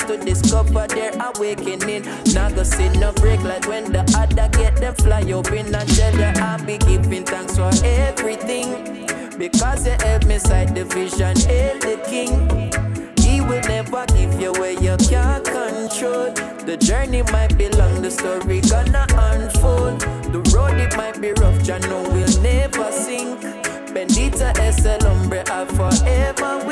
to discover their awakening. Not gonna see no break like when the other get them fly open and tell her I'll be giving thanks for everything. Because you helped me sight the vision, hail the king. He will never give you where you can't control. The journey might be long, the story gonna unfold. The road it might be rough, Jano will never sink. Bendita es el hombre I forever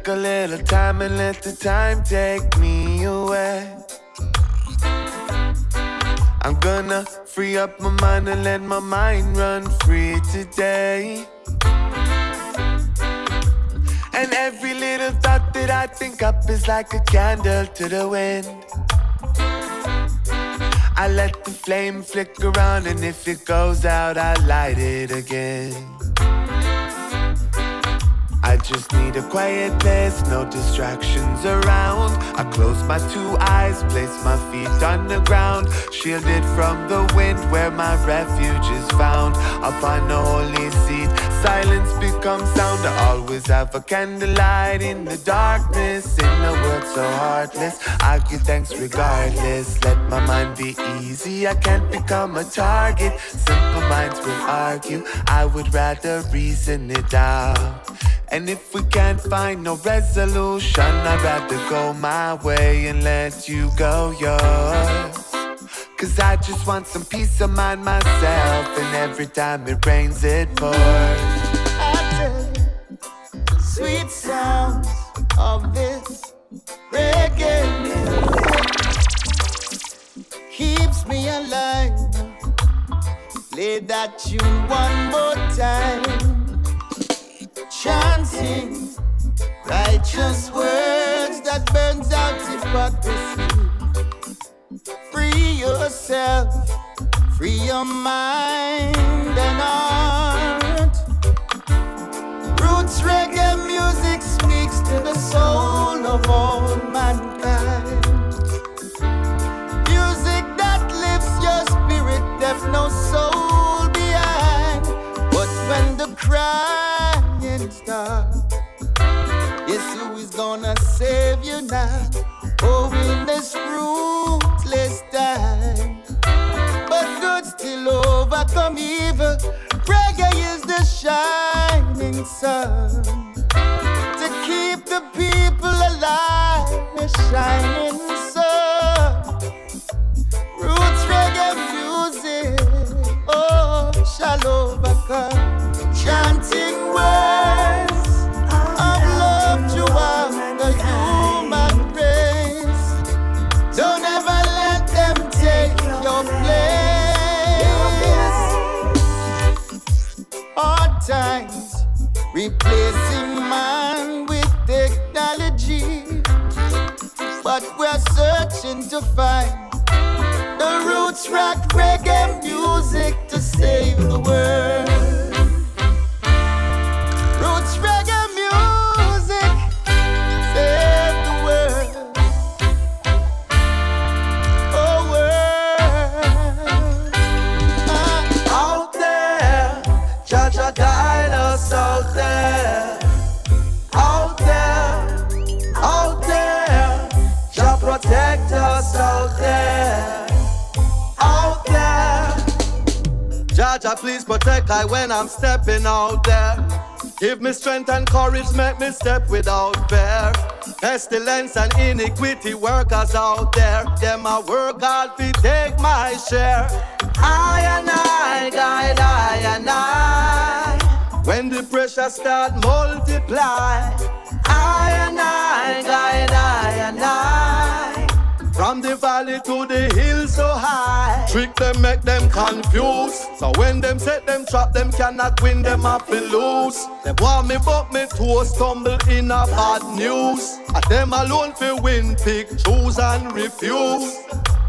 take a little time and let the time take me away. I'm gonna free up my mind and let my mind run free today. And every little thought that I think up is like a candle to the wind. I let the flame flicker on, and if it goes out, I light it again. Just need a quiet place, no distractions around. I close my two eyes, place my feet on the ground, shielded from the wind where my refuge is found. Upon the holy seat, silence becomes sound. I always have a candlelight in the darkness, in a world so heartless. I give thanks regardless. Let my mind be easy, I can't become a target. Simple minds will argue, I would rather reason it out. And if we can't find no resolution, I'd rather go my way and let you go yours. Cause I just want some peace of mind myself, and every time it rains, it pours. Sweet sounds of this reggae keeps me alive. Play that tune one more time. Chanting righteous words that burns out hypocrisy. Free yourself, free your mind and heart. Roots reggae music speaks to the soul of all mankind. Music that lifts your spirit, left no soul behind. But when the crying stops, yes, who is gonna save you now? Oh, in this ruthless time. But good still overcome evil. Reggae is the shining sun to keep the people alive. The shining sun. Roots reggae music, oh, shall overcome. Chanting replacing man with technology. what we're searching to find. The roots rock reggae music to save the world. Please protect I when I'm stepping out there. Give me strength and courage, make me step without fear. Pestilence and iniquity workers out there. Them I work hard to take my share. I and I, guide I and I. When the pressure start multiply, I and I, guide I and I. From the valley to the hill so high. Trick them, make them confused. So when them set them trap, them cannot win, them have to lose. Them want me, but me toes stumble in a bad news. And them alone fi win, pick, choose and refuse.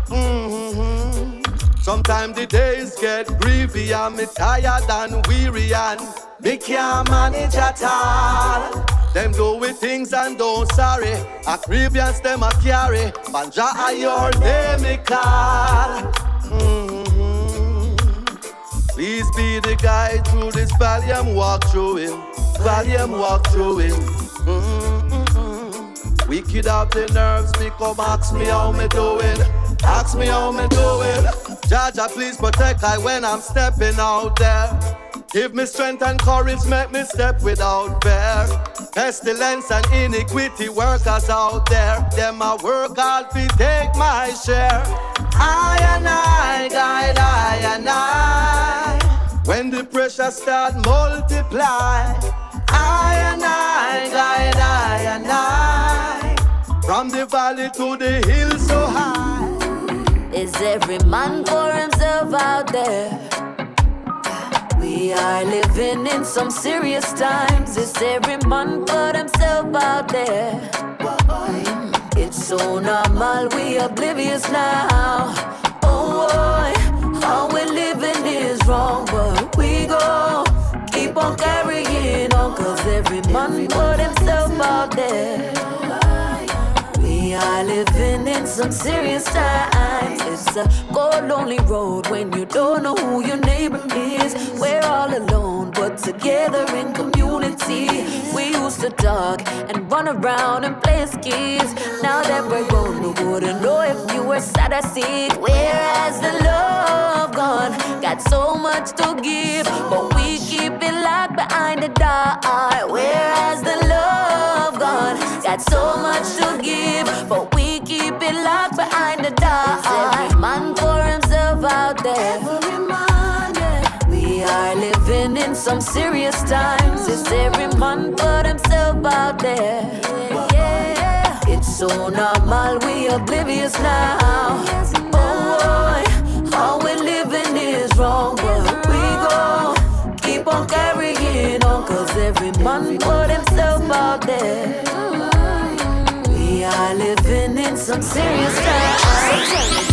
Mm-hmm. Sometimes the days get grievy and me tired and weary and me can't manage at all. Them do with things and don't sorry. A grievance them a carry. Banja a your name me call. Mm-hmm. Please be the guide through this valley I'm walk through it. Valley I'm walk through it. Mm-hmm. Wicked up the nerves, become ask me how me doing. Ask me how me doing. Jah Jah, please protect I when I'm stepping out there. Give me strength and courage, make me step without fear. Pestilence and iniquity workers out there, them I work hard to take my share. I and I, guide I and I. When the pressure start multiply, I and I, guide I and I. From the valley to the hill so high. Is every man for himself out there? We are living in some serious times. It's every man for himself out there. It's so normal, we oblivious now. Oh boy, how we living is wrong, but we go keep on carrying on, cause every man for himself out there. We are living in some serious times. It's a cold, lonely road when you don't know who your neighbor is. We're all alone, but together in community. We used to talk and run around and play as kids. Now that we're grown, we wouldn't know if you were sad or sick. Whereas the love gone, got so much to give, but we keep it locked behind the door. Whereas the love got so much to give, but we keep it locked behind the door. Every man for himself out there. Every man, yeah. We are living in some serious times. It's every man for himself out there. Yeah It's so normal, we oblivious now. Oh boy, how we living is wrong, but we go keep on carrying on, cause every man for himself out there. We are living in some serious times.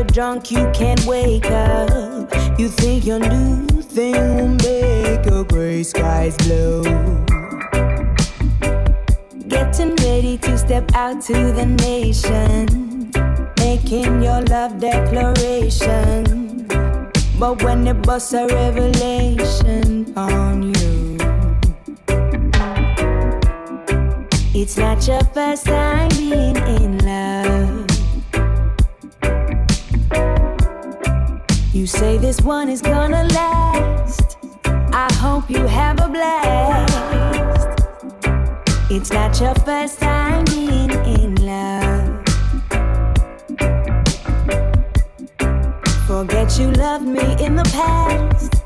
Love got you drunk, you can't wake up. You think your new thing will make your gray skies blue. Getting ready to step out to the nation, making your love declaration. But when it busts a revelation on you. It's not your first time being in You say this one is gonna last. I hope you have a blast. It's not your first time being in love. Forget you loved me in the past.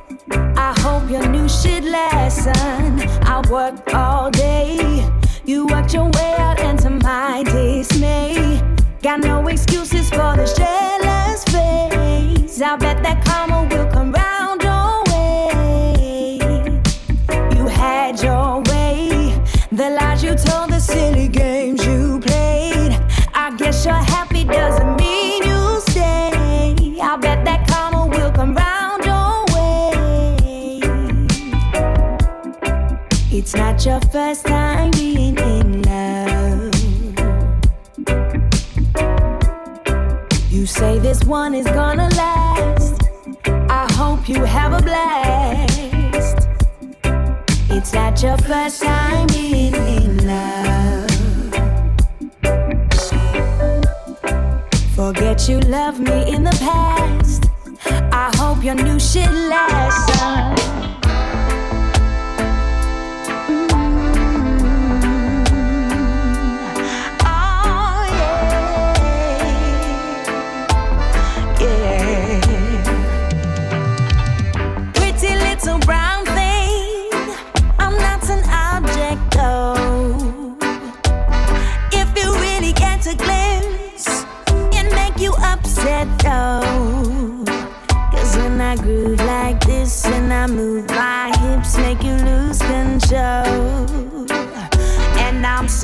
I hope your new shit lesson. I worked all day. You worked your way out into my dismay. Got no excuses for this jealous face. I bet that karma will come round your way. You had your way. The lies you told, the silly games you played. I guess you're happy doesn't mean you stay. I bet that karma will come round your way. It's not your first time being in You say this one is gonna last. I hope you have a blast. It's not your first time being in love. Forget you loved me in the past. I hope your new shit lasts.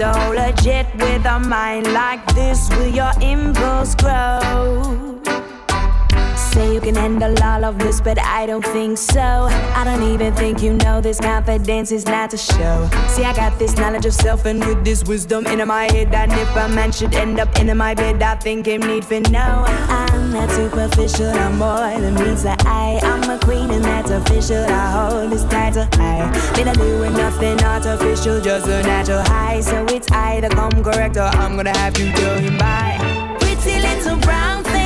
So legit with a mind like this, will your impulse grow? Can handle all of this, but I don't think so. I don't even think you know this confidence is not to show. See, I got this knowledge of self, and with this wisdom in my head, and if a man should end up in my bed, I think him need for know. I'm not superficial, I'm more than meets the eye. I'm a queen, and that's official. I hold this title high. Been a doing nothing artificial, just a natural high. So it's either come correct or I'm gonna have you going by. Pretty little brown thing.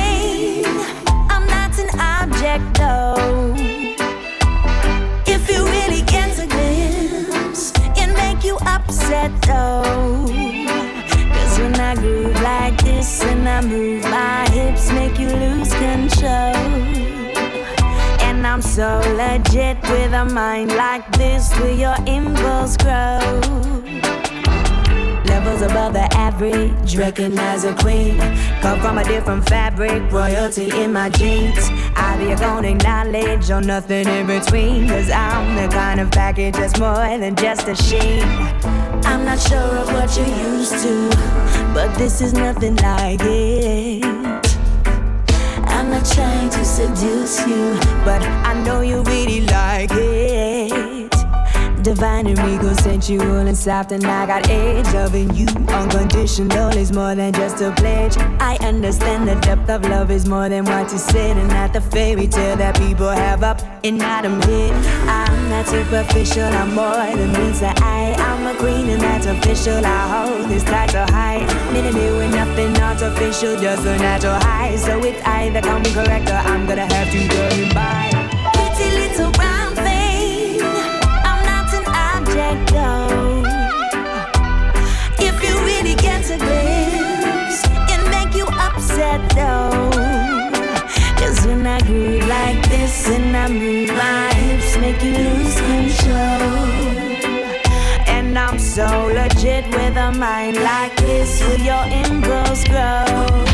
So legit with a mind like this, will your impulse grow? Levels above the average, recognize a queen. Come from a different fabric, royalty in my jeans. Either gonna acknowledge or nothing in between. Cause I'm the kind of package that's more than just a sheen. I'm not sure of what you're used to, but this is nothing like it. I'm not trying to seduce you, but I know you really like it. Divine and regal, sensual and soft, and I got edge. Loving you unconditional is more than just a pledge. I understand the depth of love is more than what you said, and not the fairy tale that people have up in Adam head. I'm not superficial, I'm more than meets the eye. I'm a queen, and that's official. I hold this title high. Meaning doing nothing artificial, just a natural high. So it's either come correct or I'm gonna have to go by. Pretty little brown thing. So legit with a mind like this, will your impulse grow?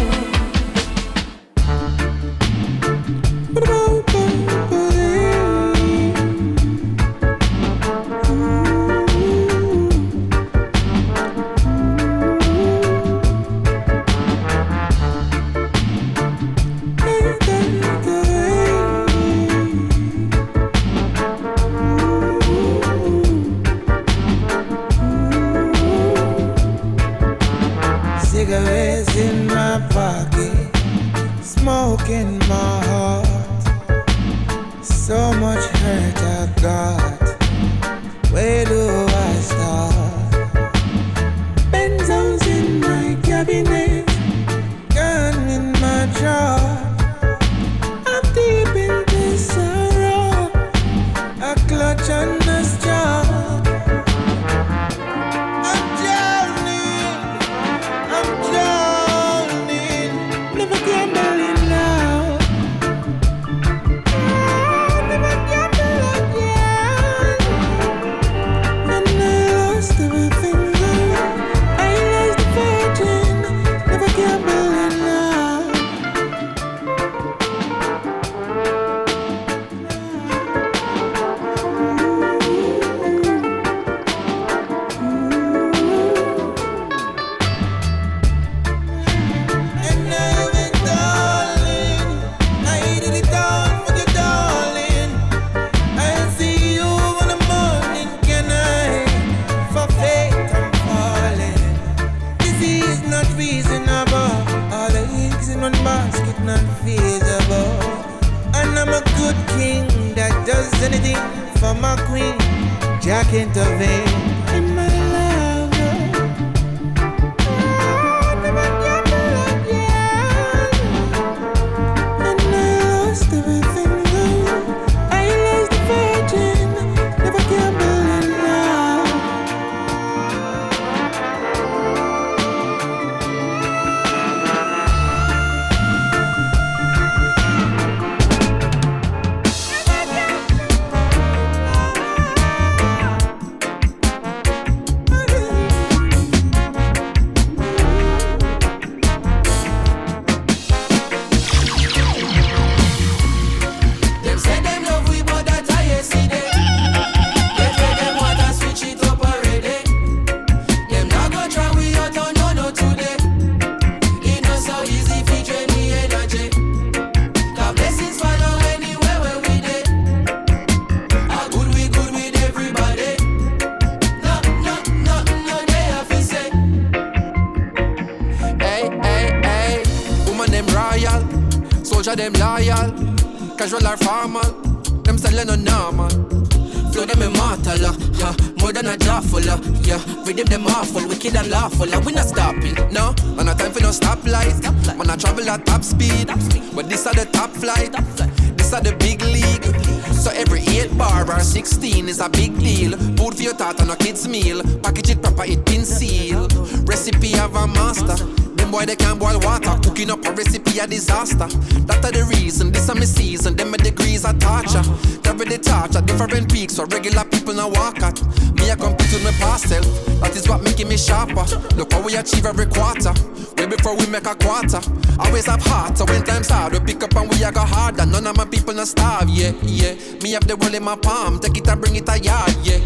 Make a quarter. Always have heart, so when times hard, we pick up and we a go harder. None of my people not starve, yeah, yeah. Me have the world in my palm, take it and bring it a yard, yeah.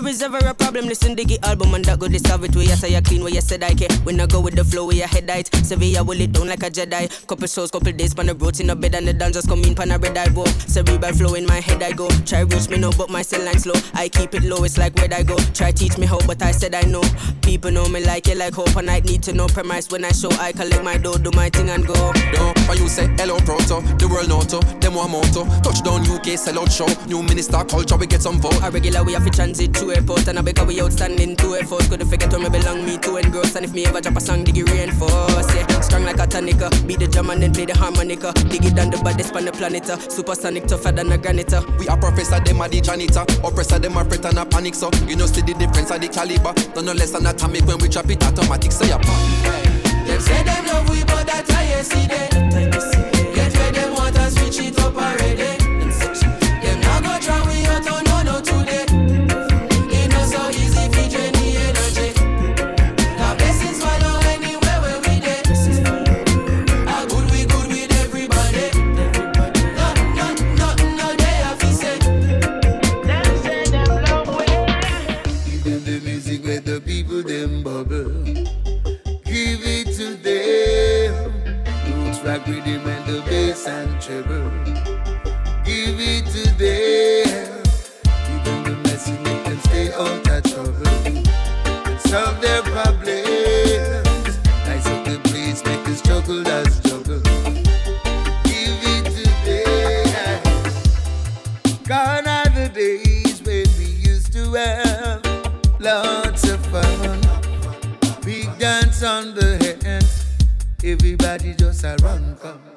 There is ever a problem, listen to the album and that go they solve it. Where you say you clean, where you said I care. When I go with the flow, where your head height. Sevilla will it down like a Jedi. Couple shows, couple days, pan the roads in the bed and the dancers come in, pan a red eye walk. Cerebral flow in my head I go. Try reach me no, but my cell line slow. I keep it low, it's like where I go. Try teach me how, but I said I know. People know me like it, like hope, and I need to know premise when I show. I collect my dough, do my thing and go. Yo, when you say hello proto, the world noto, them one motto. Touchdown UK, sell out show. New minister culture, we get some vote. A regular we have to transit to airport and I because we outstanding to effort. Couldn't forget where me belong, me to engross. And if me ever drop a song, dig it reinforce. Yeah, strong like a tonica. Beat the drum and then play the harmonica. Dig it down the baddest on the planet. uh. Supersonic tougher than a granite. uh. We are professor, them are the janitor. Oppressor, them are fret and a panic. So you know, see the difference of the caliber. Don't no less than atomic when we drop it automatic. Say a Them say them love we, but that I see they. Everybody just a run come.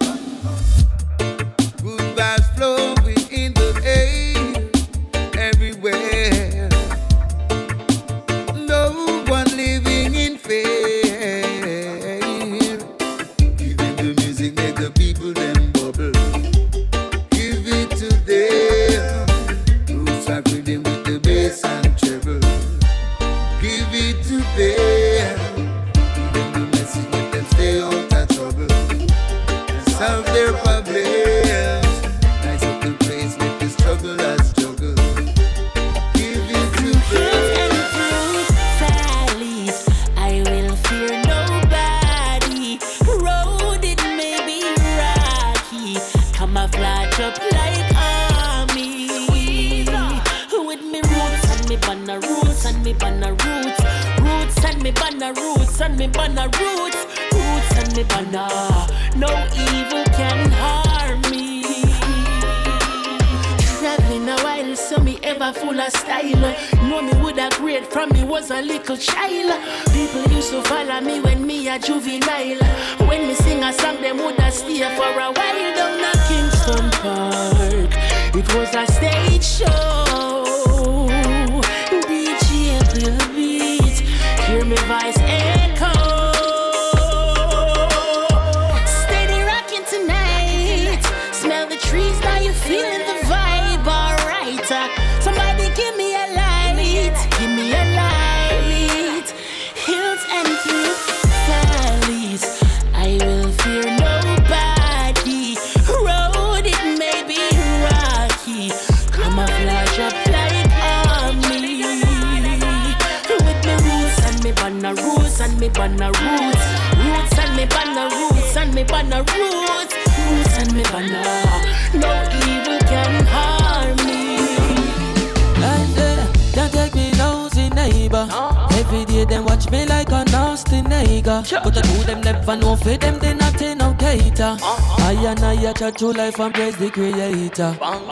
Through life and praise the creator. Bang.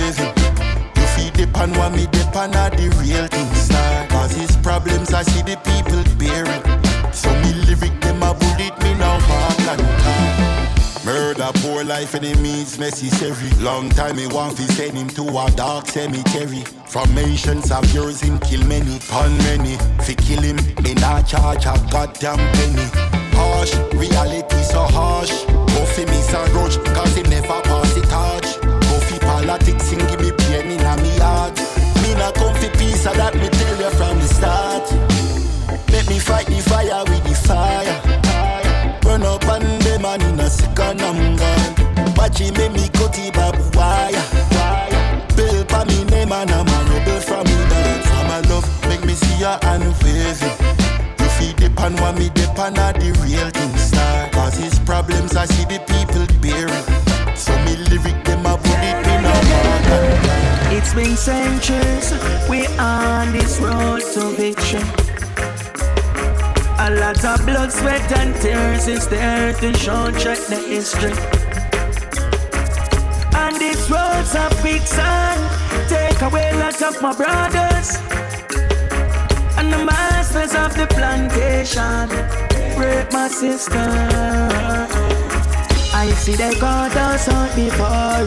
crazy. You feed the pan while me the pan are the real thing star. Cause it's problems I see the people bearing. So me lyric them a bullet me now hard and talk. Murder, poor life enemies necessary. Long time me want to send him to a dark cemetery. From mentions of yours him kill many, pun many. Fi kill him, me not charge a goddamn penny. Harsh, reality so harsh. Go for me so rush, cause it never pass politics and give me pain in me heart. Me not come for peace, I that me tell you from the start. Let me fight the fire with the fire. Run up on them and in a second I'm gone. Watch it make me cut it back wire. Bill for me name and I'm a rebel from me dance. From my love, make me see her and waving feed depend what me depend on the real thing star Cause his problems I see the people bearing never put it in a bargain. It's been centuries we on this road to victory. A lot of blood, sweat, and tears is there to show check the history. And this road's a big take away lots of my brothers. And the masters of the plantation, break my sister. I see they got us out before.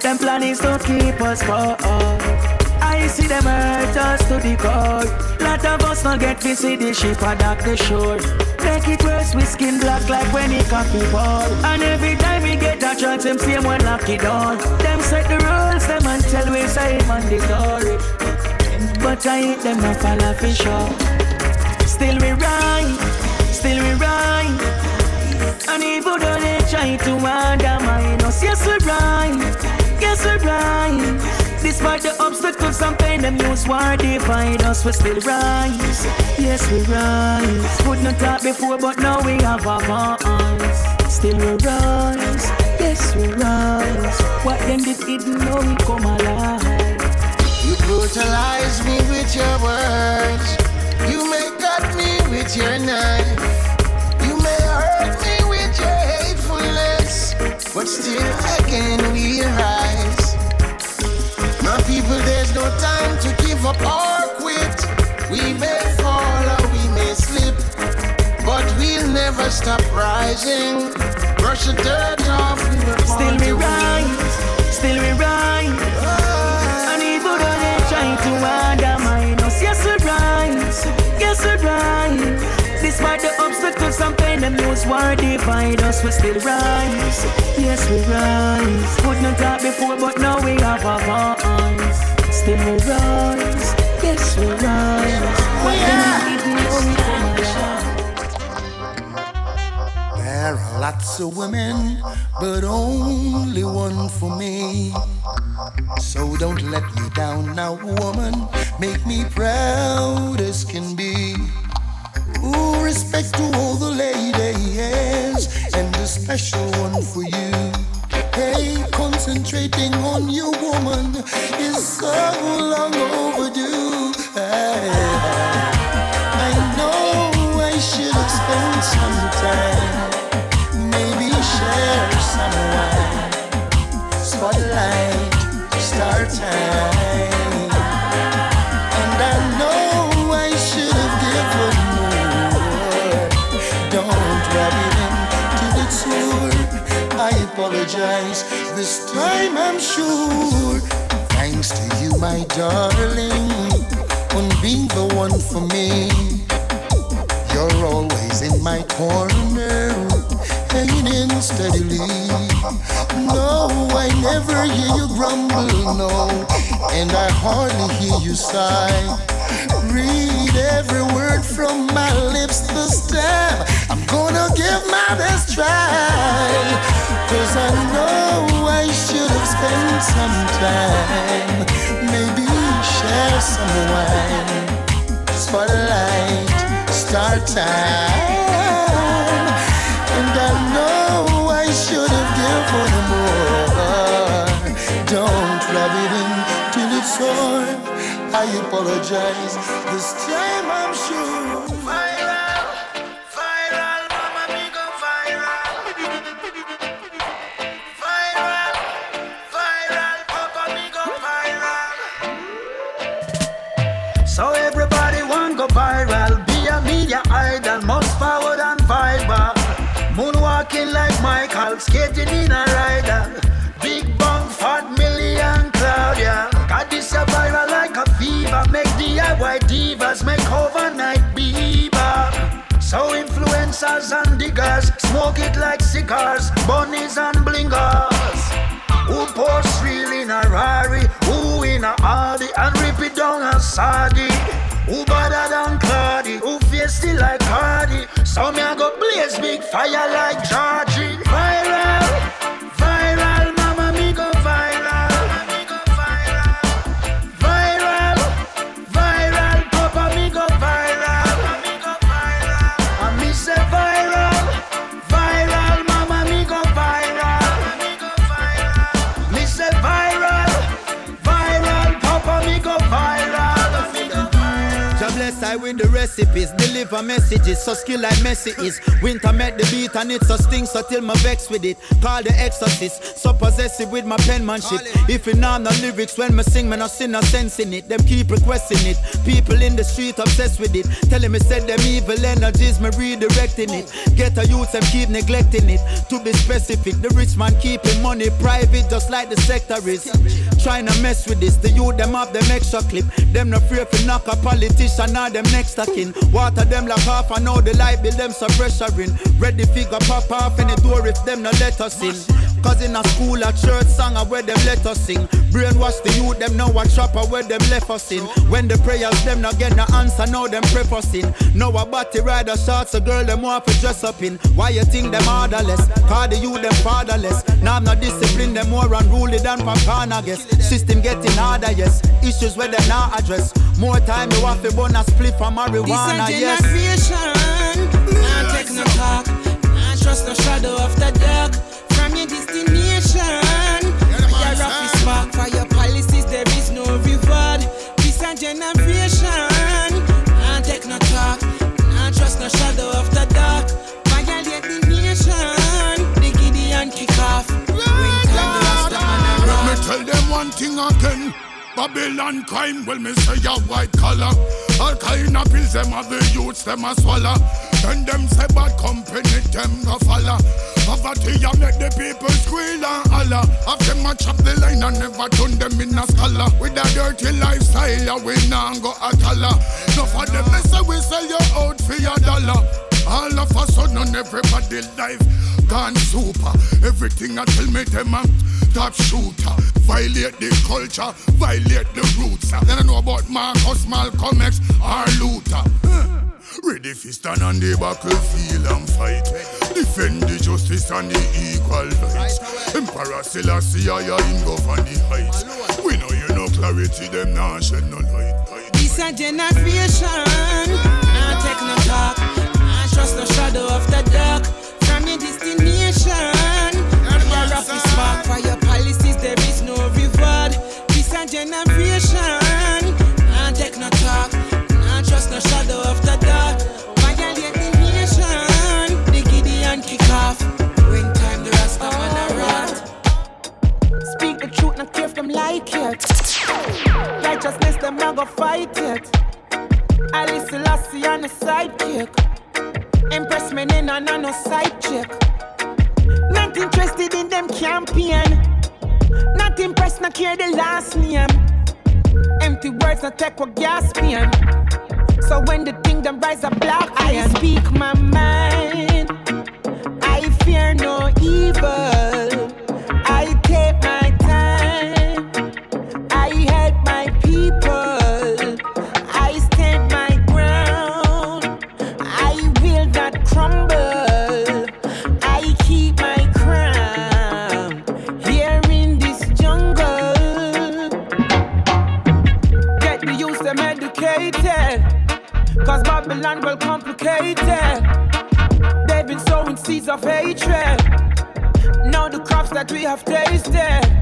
Them plan is to keep us poor. I see them hurt us to the core. Lot of us not get to see the ship adopt the shore. Make it worse, we skin black like when it coffee ball. And every time we get a chance, them same one lock it. Them set the rules, them and tell we say man the story. But I ain't them no follow for sure. Still we ride, still we ride. And even though they try to undermine us, yes we rhyme, yes we rhyme. Despite the obstacles and pain, them use war divide us, we still rise. Yes we rise. Could not talk before, but now we have our voice. Still we rise, yes we rise. What them did hidden, now we come alive. You brutalize me with your words. You may cut me with your knife. But still I can rise. My people, there's no time to give up or quit. We may fall or we may slip. But we'll never stop rising. Brush the dirt off. We born Still we rise, oh. still we rise. And even though they try to undermine us, yes we rise, yes we rise. Despite the obstacles and pain, them use war divide us, we still rise. Yes we rise. Could not talk before, but now we have voice. Still we rise, yes we rise. What them hidden, now we. Oh, there are lots of women, but only one for me. So don't let me down now, woman. Make me proud as can be. Ooh, respect to all the ladies, and a special one for you. Hey, concentrating on you, woman, is so long overdue. Hey, I know I should have spent some time, maybe share This time I'm sure. Thanks to you, my darling, on being the one for me. You're always in my corner, hanging steadily. No, I never hear you grumble, no, and I hardly hear you sigh. Read every word from my lips this time. I'm gonna give my best try. Cause I know I should have spent some time. Maybe share some wine. Spotlight, start time. And I know I should have given more. Don't rub it in till it's sore. I apologize. This time I'm sure. Influencers and diggers, smoke it like cigars, bunnies and blingers. Who post real in a Rari, who in a Audi and rip it down a Sadi. Who better than Cardi, who feisty like Cardi. So me I go blaze big fire like Georgie. Recipes, deliver messages, so skill like Messi is. Winter met the beat and it's a sting, so till my vex with it. Call the exorcist, so possessive with my penmanship. If you know the lyrics when me sing, me no see no sense in it. Them keep requesting it. People in the street obsessed with it. Telling me said them evil energies, me redirecting it. Get a youth, them keep neglecting it. To be specific, the rich man keeping money private, just like the sector is. Trying to mess with this, the youth them have them extra clip. Them no fear for knock a politician of them next to kin. Water them like half, I know the light bill them some pressuring. Ready figure pop off any door if them no let us in. Cause in a school, a church song, I where them let us sing. Brainwash the youth, them know what uh, chopper where them left us in. When the prayers, them not get no answer, now them prefacing. Know a body rider shots, a girl, them want to dress up in. Why you think them orderless? Cause the youth, them fatherless. Now I'm not disciplined, them more unruly than Papana, guess. System getting harder, yes. Issues where them not address. More time, you have to burn a split from marijuana, this yes. generation, nah take no talk, nah trust no shadow of the dark your destination. Your rough is spark for your policies, there is no reward. This a generation, nah take no talk, nah trust no shadow of the dark. Violate the nation, the Gideon kick off. When time the man Let me tell them one thing again. Babylon crime, well me say a white collar. All kind of pills them have the youths them a swallow. Then them say bad company them go follow. Poverty a make the people squeal and holler. Have them a chop the line and never turn them in a scholar. With a dirty lifestyle, we nah go a dollar. No for them they say we sell you out for your dollar. All of a sudden on everybody life gone super. Everything I tell me them a top shooter. Violate the culture, violate the roots. Then I know about Marcus, Malcolm X, or Luther. Ready for stand on the battlefield and fight. Defend the justice and the equal rights. Emperor Selassie, I him go the heights. We know you know clarity, them nah shed no light. This a generation, nah take no talk, nah trust no shadow of the dark. From your destination, your rough is spark for your policies, there is no reward. This a generation, nah take no talk, nah trust no shadow of the dark. Violate the nation, the Gideon kick off. When time the Rasta man a rot. Speak the truth, not care if them like it. Righteousness, them not go fight it. Alice Selassie on the sidekick. Impress me in and no side chick. Not interested in them campaign. Not impressed, not care the last name. Empty words, not take what gas pain. So when the thing them rise a black I speak my mind. I fear no evil. Of hatred. Now the crops that we have tasted.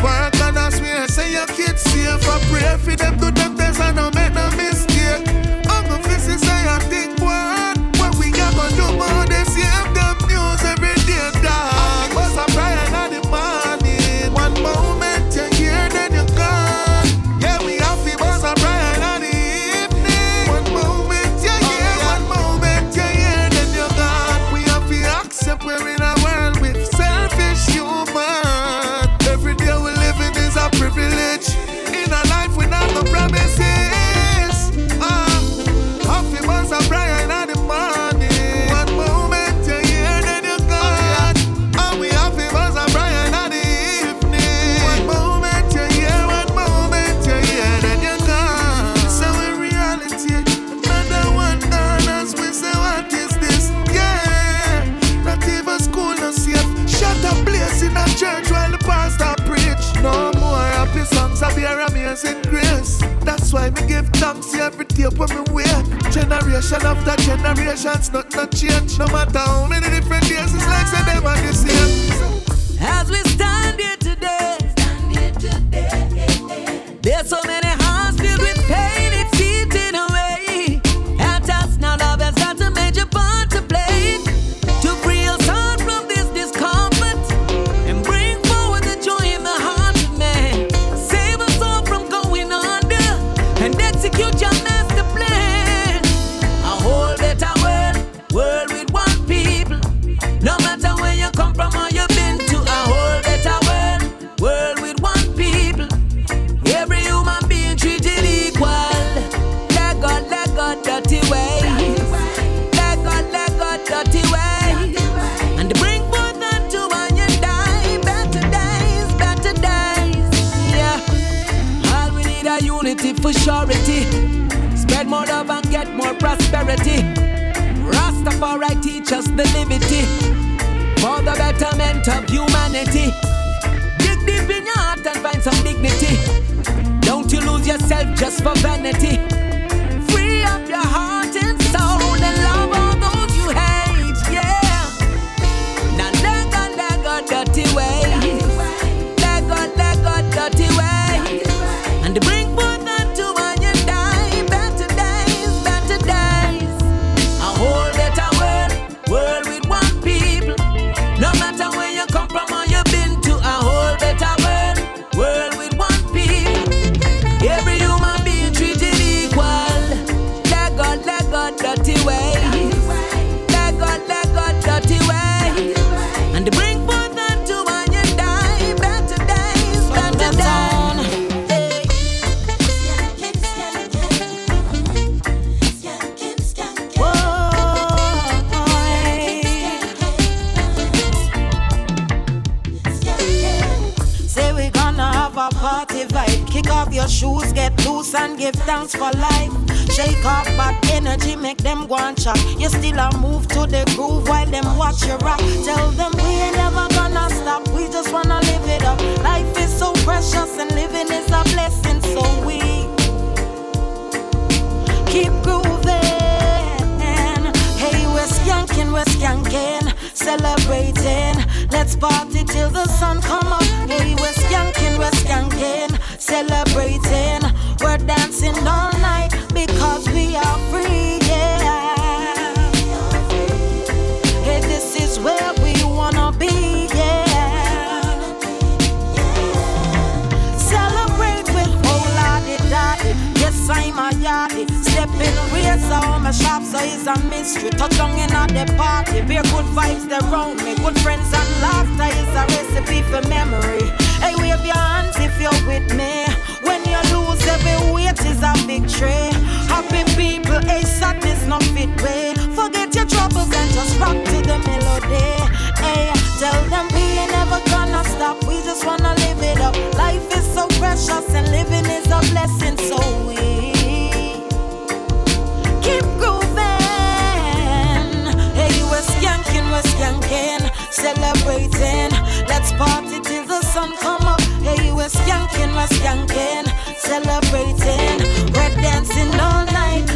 work and I swear, say your kids safe, I pray for them. celebrating. Let's party till the sun come up. Hey, we're skanking, we're skanking, celebrating. We're dancing all night because we are free. Yeah. Hey, this is where. place how my shop so is a mystery. Touch on in at the party, be good vibes there round me. Good friends and laughter is a recipe for memory. Hey, wave your hands if you're with me. When you lose, every weight is a victory. Happy people, a hey, sadness not fit way. Forget your troubles and just rock to the melody. Hey, tell them we ain't never gonna stop. We just wanna live it up. Life is so precious and living is a blessing, so we. Celebrating. Let's party till the sun come up. Hey, we're skanking, we're skanking, celebrating. We're dancing all night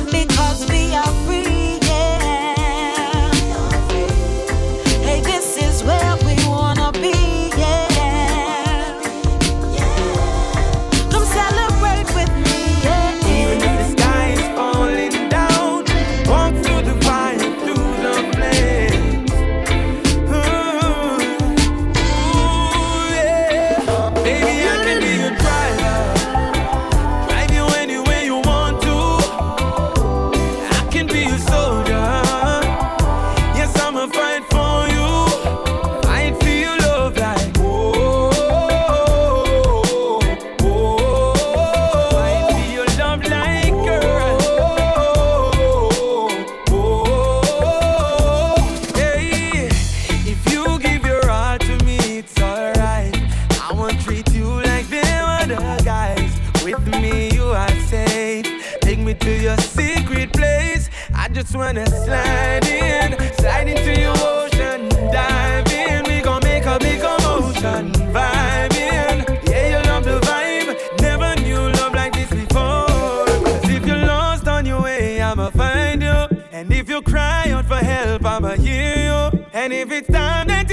if it's time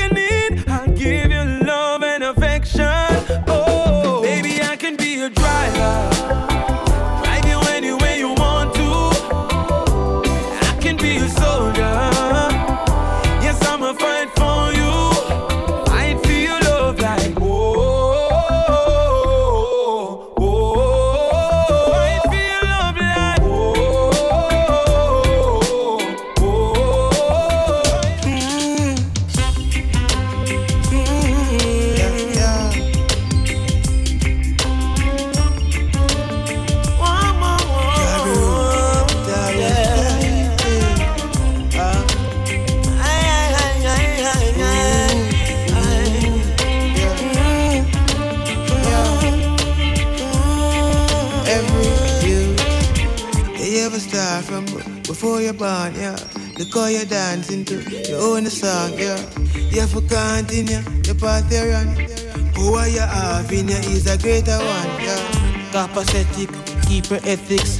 How you're dancing to your own song, yeah. You have to continue the path you're on. Power you have in you is a greater one, yeah. Capacitic, keep your ethics.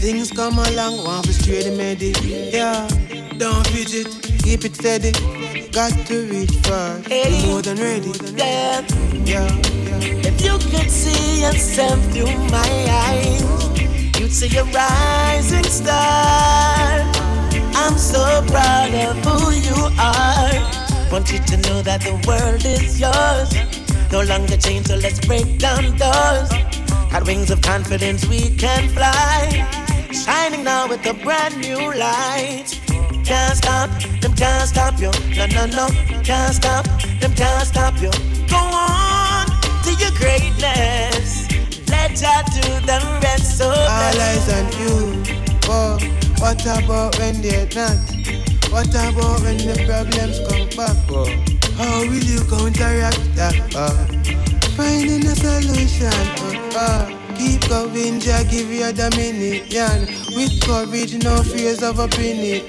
Things come along, want to straight the medic, yeah. Don't fidget, keep it steady. Got to reach far, Hey. more than ready. Yeah. Yeah. If you could see yourself through my eyes, you'd see a rising star. I'm so proud of who you are. Want you to know that the world is yours. No longer chained, so let's break down doors. Got wings of confidence, we can fly. Shining now with a brand new light. Can't stop, them can't stop you. No, no, no, can't stop, them can't stop you. Go on to your greatness. Let Jah do the rest. What about when they're not? What about when the problems come back? Oh, how will you counteract that? Oh, finding a solution. Oh, oh. Keep going, Jah give you a dominion. With courage, no fears of opinion.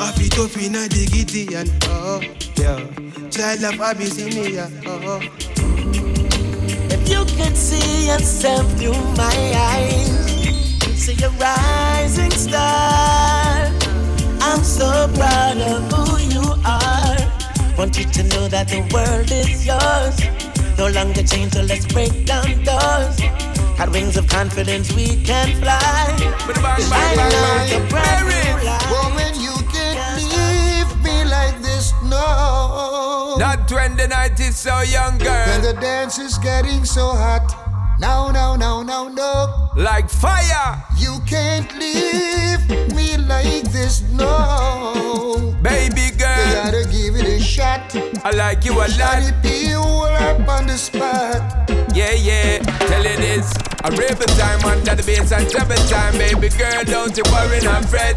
Have it up in a dignity and oh, yeah. Child of Abyssinia. Oh, If you could see yourself through my eyes, see a rising star. I'm so proud of who you are. Want you to know that the world is yours. No longer chained, so let's break down doors. Got wings of confidence, we can fly. Shining on the bright new light. Woman, you can't leave me like this, no. Not when the night is so young, girl. When the dance is getting so hot. No, no, no, no, no. Like fire. You can't leave me like this, no. Baby girl. You gotta give it a shot. I like you a lot. Shawty, be all up on the spot. Yeah, yeah, tell you this. A river time under the bass and treble time, baby girl, don't you worry, not fret.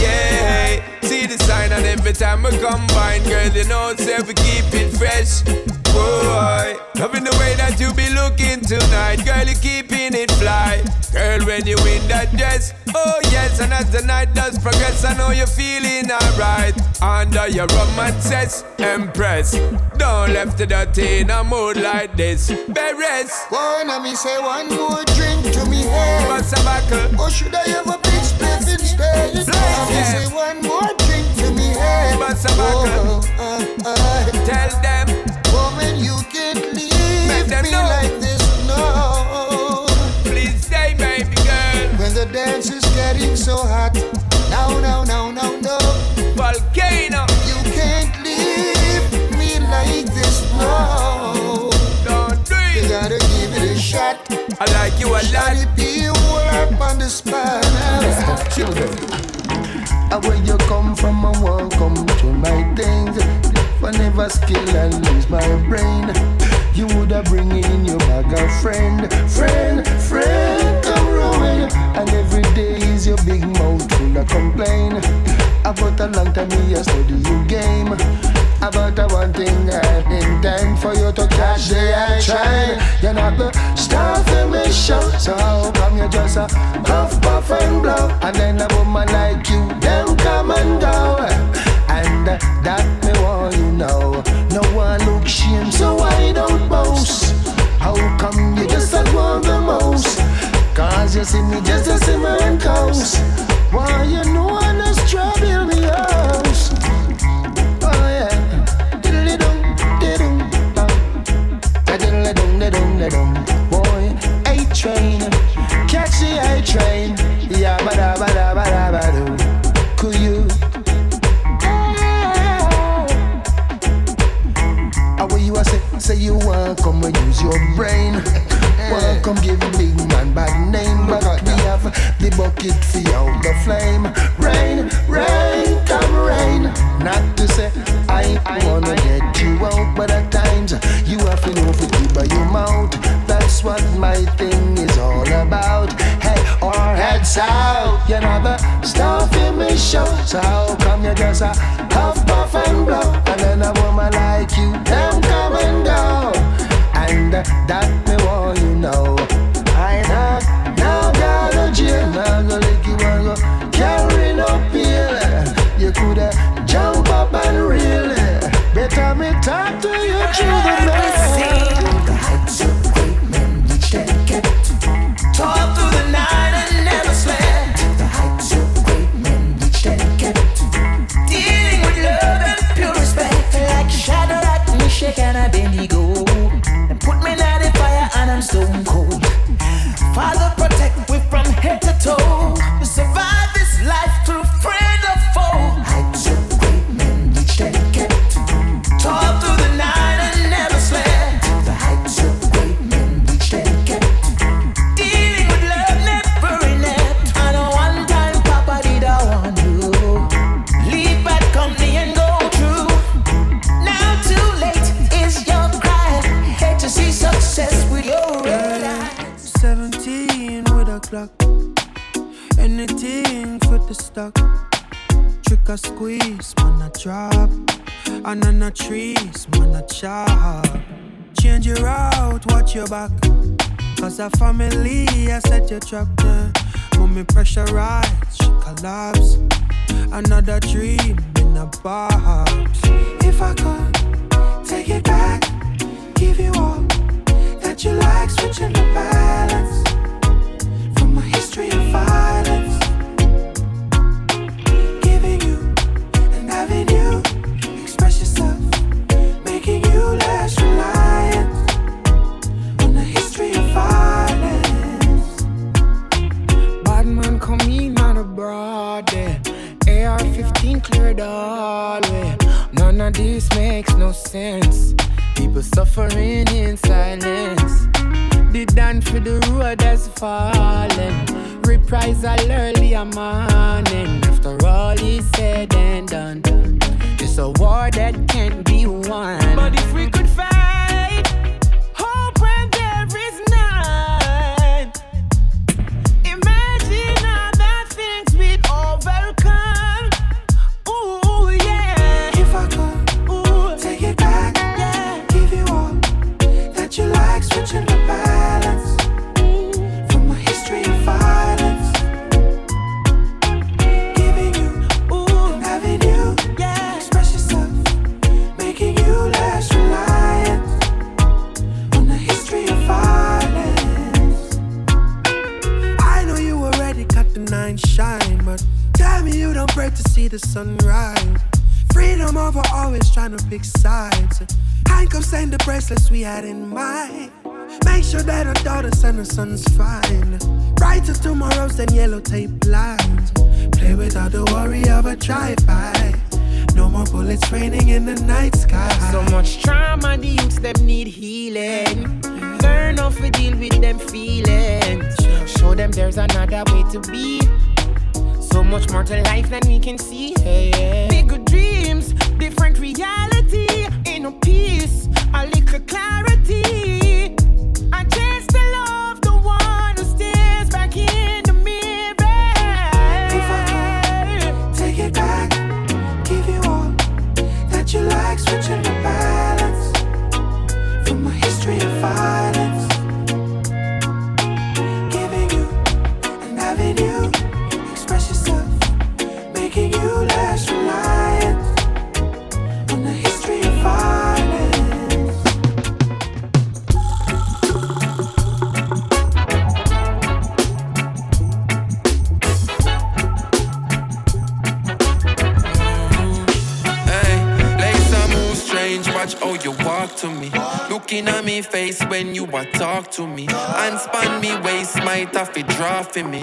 Yeah, see the sign and every time we combine, girl, you know, say we keep it fresh. Boy, loving the way that you be looking tonight, girl, you keeping it fly. Girl, when you in that dress, oh yes. And as the night does progress, I know you're feeling alright. Under your romances, impress. Don't left the dirty in a mood like this. Beres. Wanna me say one more drink to me head. What's a buckle? Or should I have a big spliff instead? Wanna me say one more drink to me head. What's a buckle? Oh, uh, uh, Tell them. Woman, you can't leave me know. like this, no. Please stay, baby girl. When the dance is getting so hot. No, no, no, no, no. Volcano. You can't leave me like this, no. Don't do You gotta give it a shot. I like you a lot. Shot it be up on the spine. Children. Where you come from, I won't come to my things. For never skill and lose my brain. You woulda bring in your bag of friend, friend, friend, come ruin. And every day is your big mouth full of complain. About a long time me a study you game. About a one thing I intend for you to catch the I try. You're not the star for me show. So how come you just a puff, puff and blow? And then a woman like you, them come and go. And that me want you know. No one look shame, so I don't boast. How come you just a want the most? Cause you see me just a simmer coast. Why you know I just trouble me house? Oh yeah. Diddum, dum. Diddum, diddum. Boy, A train. Catch the A train. Yeah, ba da ba say? You want come and use your brain. Want come give big man bad name, but we have the bucket for out the flame. Rain, rain, come rain. Not to say I wanna get you out, but at times you have to know to keep by your mouth. That's what my thing is all about. Hey, our heads out. You never stop in me show. So how come you just a puff, puff and blow? And then a woman like you, them that me want you know. Father, protect me from head to toe. A family, I set your trap eh? there. Mommy pressurize, she collapse. Another dream in a box. If I could take it back, give you all that you like, switching the balance from a history of violence. This makes no sense. People suffering in silence. The dance for the road has fallen. Reprisal early a morning. After all is said and done, it's a war that can't be won. But if we could fight, the sunrise. Freedom over always trying to pick sides. Handcuffs and the bracelets we had in mind. Make sure that our daughters and our sons fine. Brighter tomorrows than yellow tape lines. Play without the worry of a drive-by. No more bullets raining in the night sky. So much trauma, the youths them need healing. Learn how to deal with them feelings. Show them there's another way to be. So much more to life than we can see. Hey, Bigger dreams, different reality. A peace, a little clarity. To me. Looking at me face when you a talk to me. And span me waist, might have to draw me.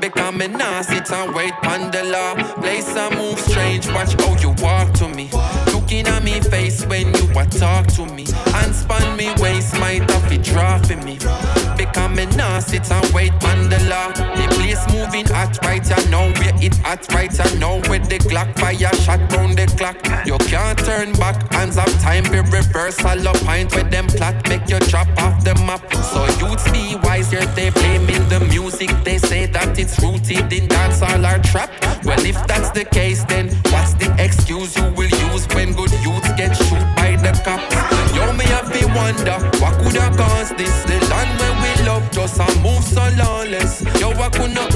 Because me nah and wait on the law. Lace move strange, watch how you walk to me. Looking at me face when you a talk to me. And span me waist, might have to draw me. Because me nah and wait on the place moving hot right ya know where it hot right ya know with the Glock fire shot round the clock. You can't turn back, hands up time be reversal of pint with them plot make you drop off the map. So youths be wise here they blaming the music. They say that it's rooted in dancehall or trap. Well if that's the case then what's the excuse you will use when good youths get shoot by the cops? Yo me have to wonder what could have caused this? The land where we love just a move so lawless. Yo I could not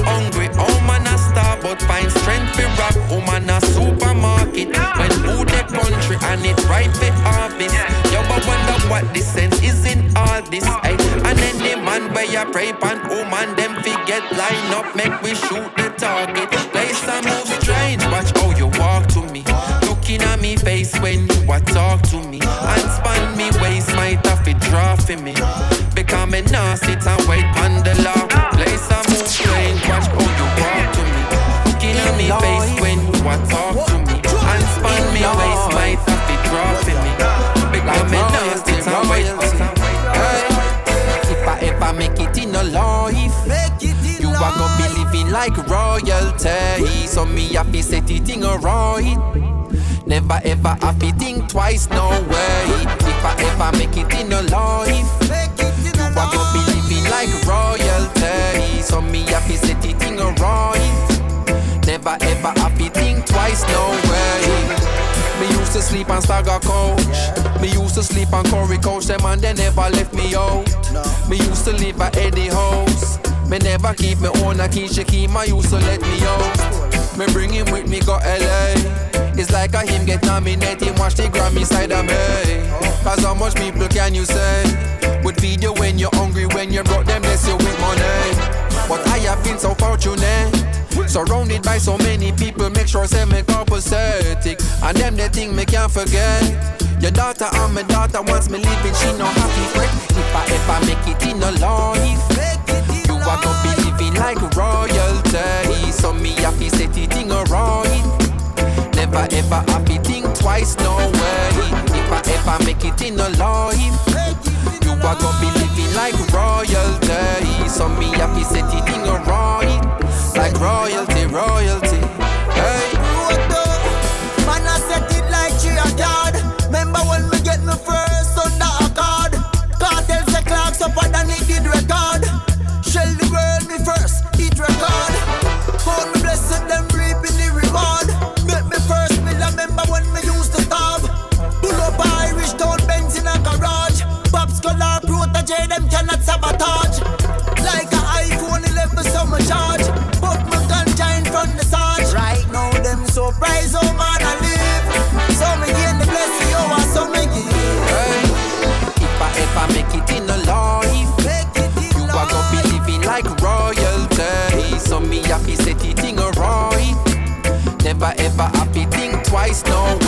supermarket when food the country and it right for harvest. Yo I wonder what the sense is in all this. Ay. And then the man where you pray pan, oh man them forget line up make we shoot the target. Place a move strange, watch how you walk to me. Looking at me face when you a talk to me. And span me waist might have to draw for me. Because me nah sit and wait on the law. Like royalty. So me have to set in a right. Never ever have to think twice, no way. If I ever make it in a life, you are gonna be living like royalty. So me have to set in a right. Never ever have to think twice, no way. Me used to sleep on Stagger Coach. Me used to sleep on Corey Coach. Them and they never left me out. Me used to live at Eddie House. Me never keep me own a key. She keep my used so let me out. Me bring him with me go LA. It's like a him get nominated. Watch the Grammy side of me. Cause how much people can you say? Would feed you when you're hungry, when you're broke, them bless you with money. But I have been so fortunate. Surrounded by so many people, make sure I say me copacetic. And them the thing me can't forget. Your daughter and my daughter wants me living, she no happy fret. If I ever make it in a life, like royalty. So me happy set in a right. Never ever happy think twice, no way. If I ever make it in a life, you are gonna be living like royalty. So me happy set in a right. Like royalty, royalty. Protege, them cannot sabotage. Like a iPhone 11, so me charge. Put my ganja in front the sarge. Right now, them surprise, oh man, I live. So me gain the blessing, oh, and so me give. If I ever make it in a life, you are gonna be living like royalty. So me happy set it in a right. Never ever time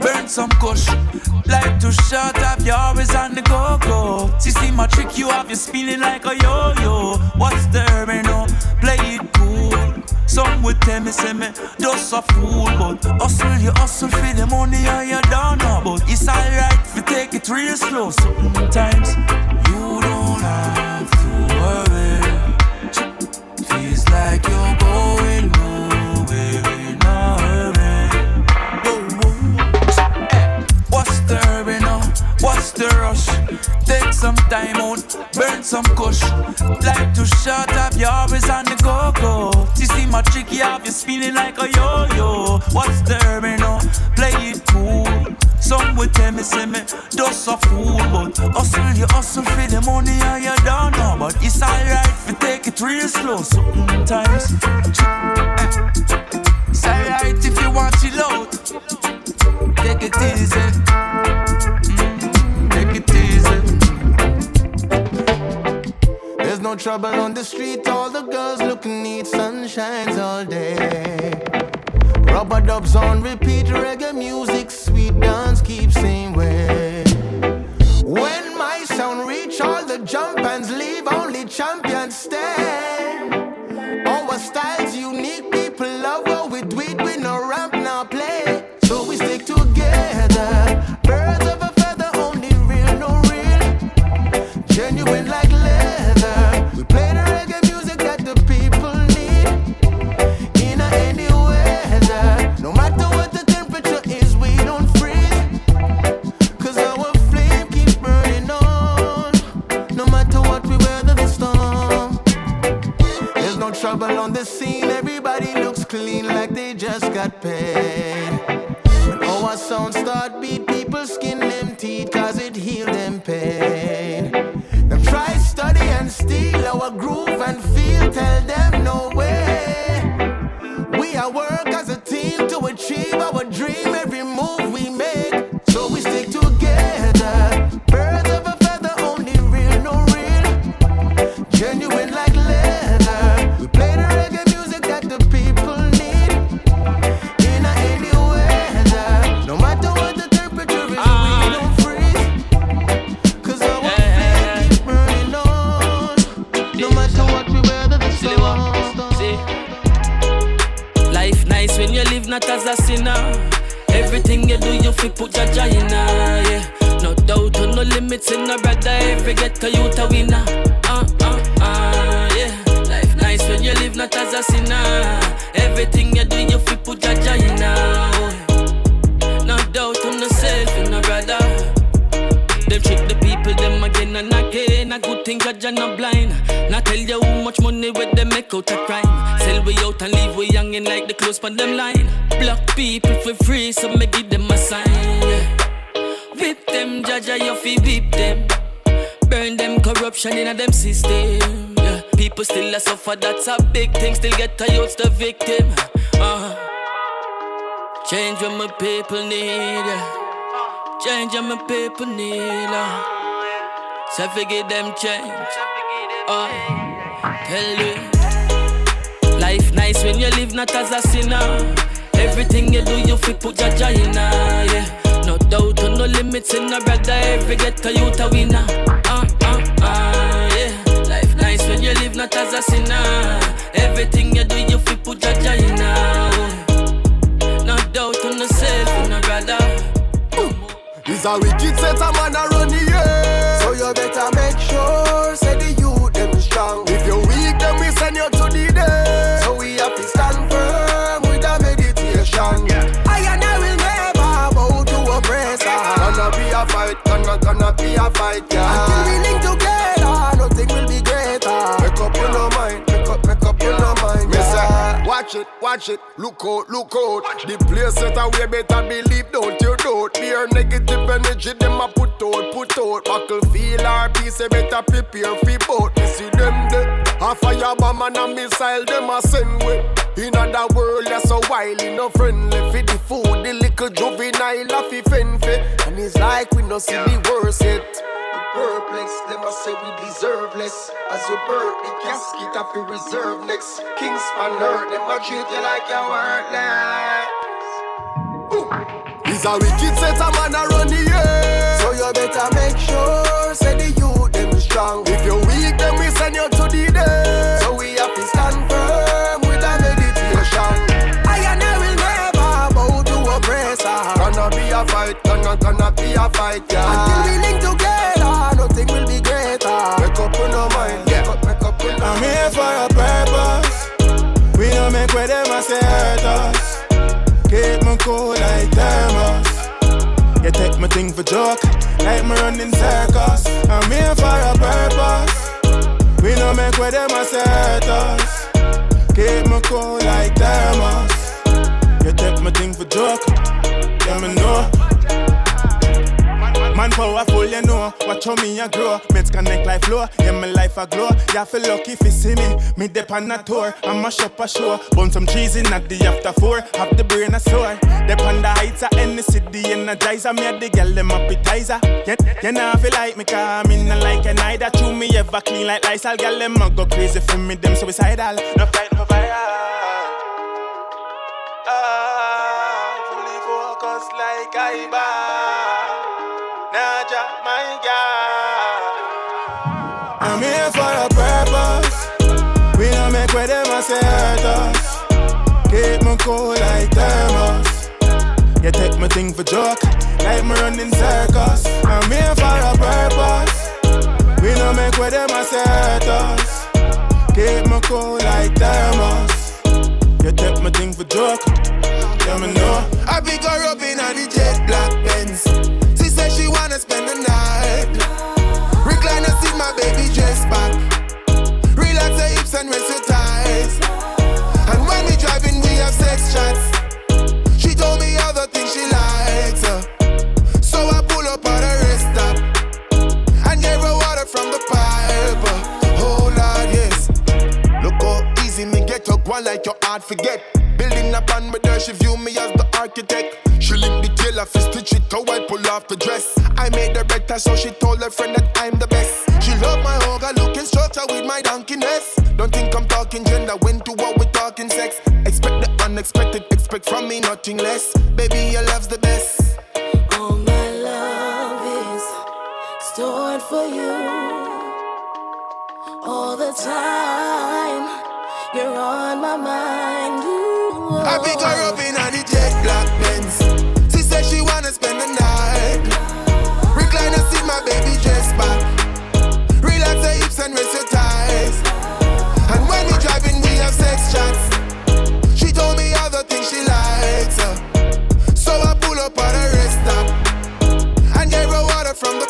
burn some kush. Life too short, have you always on the go go. See, see my trick, you have you spinning like a yo yo. What's the you know? Play it cool. Some would tell me, say me, just a fool, but hustle, you hustle for the money and you don't know. But it's alright if you take it real slow. Sometimes you don't have to worry. Feels like you're the rush? Take some time out, burn some kush. Life too short, have you always on the go go. You see my tricky, have you spinning like a yo yo. What's the now? Play it cool. Some would tell me, say me, just a fool, but hustle, you hustle for the money and you don't know. But it's alright if you take it real slow sometimes. It's alright if you want chill out. Take it easy. No trouble on the street, all the girls looking neat, sun shines all day. Rubber dubs on repeat, reggae music, sweet dance keep same way. When my sound reach all the jump leave, only champions stay. Our style's unique, a suffer, that's a big thing. Still get a youth the victim. Uh-huh. Change what my people need. Change what my people need. Uh. So forget them change. Oh, tell you. Life nice when you live not as a sinner. Everything you do, you fi put your in her, yeah. No doubt, no limits in a brother. Every get to you to winner. Not as a sinner. Everything you do, you fi put your joy in her. No doubt, on no self, in a brother. Hmm. It's a wicked set of man a run the air. So you better make sure, say the youth them strong. If you weak, then we send you to the day. So we have to stand firm with a meditation. I and I will never bow to oppressor. Gonna be a fight, gonna gonna be a fight, yeah. Until we link together, Watch it, look out, look out. The place set away, better believe, don't you doubt. Beer negative energy, them a put out, put out. Buckle feel our peace, better prepare for both. You see them there, a fire bomb and a missile, them a send with. In other world, that's so wily, no friendly. For the food, the little juvenile, a fi fi. And it's like we no see the worst yet. You burn the casket, I feel reserve next. Kingspan hurt, them a treat you like you're worthless. Ooh. a wicked set a man around the earth. So you better make sure, say the youth them strong. If you're weak, then we send you to the dead. So we have to stand firm with a meditation. I and I will never bow to oppressor. Gonna be a fight, gonna gonna be a fight, yeah. Until we link together, nothing will be greater. Make up in our mind, I'm here for a purpose. We don't make where them say hurt us. Keep me cool like thermos. You take my thing for joke, like me running circus. I'm here for a purpose. We don't make where them say hurt us. Keep me cool like thermos. You take my thing for joke, yeah me know. Man powerful, you know. Watch how me a grow. Meds connect like flow. Yeah, my life a glow. You feel lucky if you see me. Me dep on a tour. I'm a shop a show. Bun some cheese in at the after four. Have the brain a sore. Dep on the heights of any city energizer. Me a the girl them appetizer. You, you know feel like me come in like an either. Chew me ever clean like Lysol. Girl them a go crazy for me. Them suicidal. No fight for viral. Ah, fully focused like I bar. Naja, my girl. I'm here for a purpose. We don't make where them a say hurt us. Keep me cool like thermos. You take my thing for joke, like me running circus. I'm here for a purpose. We don't make where them a say hurt us. Keep me cool like thermos. You take my thing for joke. Yeah, me know. I pick her up in a the jet black Benz. She wanna spend the night. Recliner seat, my baby dress back. Relax your hips and rest your thighs. And when we driving, we have sex chats. She told me all the things she likes. uh. So I pull up at her rest stop and gave her water from the pipe. uh. Oh Lord, yes. Look how easy me get up one like your heart forget. Building up on with her, she view me as the architect. She lick the tail off, stitch it, how I pull off the dress. I made her better, so she told her friend that I'm the best. She love my hoga looking structure with my donkeyness. Don't think I'm talking gender, when to what we're talking sex. Expect the unexpected, expect from me nothing less. Baby, your love's the best. All my love is stored for you all the time. You're on my mind. Ooh, I pick her up in a jet black Benz. She said she wanna spend the night. From the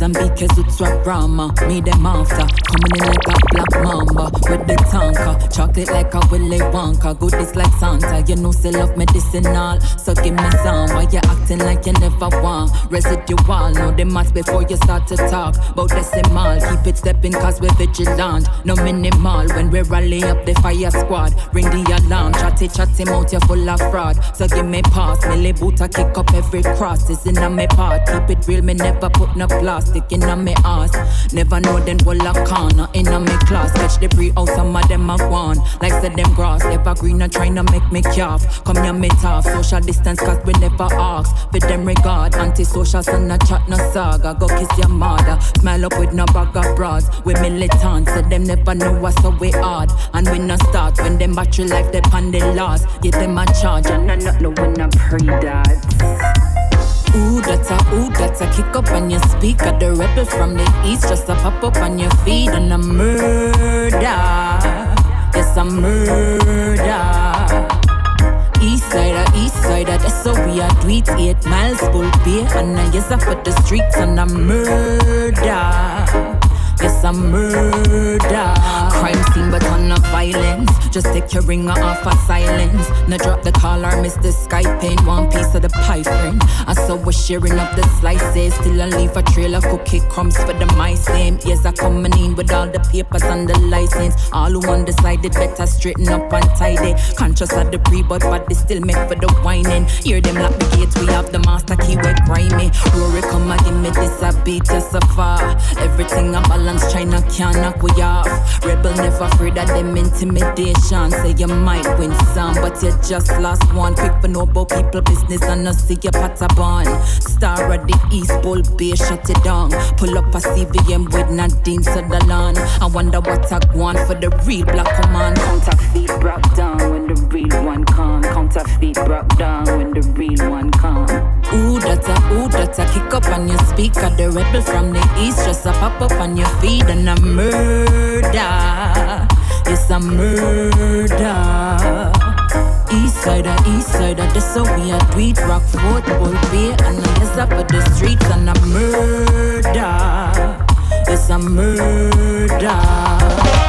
And because it's a drama, me them after. Coming in like a black mamba with the tanker. Chocolate like a Willy Wonka, goodies like Santa. You know, still love medicinal, so give me some. Why you acting like you never want? Residual, know the maths before you start to talk About decimal, keep it stepping cause we're vigilant. No minimal, when we rally up the fire squad. Ring the alarm, chatty chatty mouth, you full of fraud. So give me pass, Millie boot, I kick up every cross. It's in me part, keep it real, me never put no plastic in a me ass. Never know then will a corner in a me class. Catch the pre out, oh, some of them a gone. Like said them grass, evergreen and trying to make me cough. Come here me tough, social distance cause we never ask. For them regard, anti-social son a chat no saga. Go kiss your mother, smile up with no bag of bras. We militant, so them never know what's so we hard. And we no start when them battery life depend the loss Get them a charge and I not know when I pray that Ooh, that's a, ooh, that's a kick up on your speaker. The rebel from the east just a pop up on your feet and a murder. Yes, a murder. East side, a east side, that's how we are it. Eight miles, Bull Bay, and I yes, I for the streets and a murder. Yes, a murder. Crime scene, but on no violence. Just take your ringer off of silence. Now drop the call or miss the Skype in. One piece of the pie friend. I saw we're sharing up the slices. Still I leave a trail of cookie crumbs for the mice. Same ears are coming in with all the papers and the license. All who undecided better straighten up and tidy. Conscious of the pre, but body still make for the whining. Hear them lock the gates. We have the master key, we grimy. Rory, come and give me this a beat just so far. Everything I'm balance Babylon's China can't knock we off. Rebel never afraid of them intimidation. Say you might win some, but you just lost one. Quick for about people business and not see your patabon. Star of the East Bull Bay, shut it down. Pull up a CVM with Nadine Sutherland. I wonder what I want for the real black command. Counterfeit broke down when the real one come. Counterfeit broke down when the real one come. Ooh, data, ooh, data, kick up on your speaker. The rebel from the east just a pop up on your feed and a murder. It's a murder. East side, east side, this how we a it. Rock Fort, Bull Bay, and I yes up at the streets and a murder. It's a murder.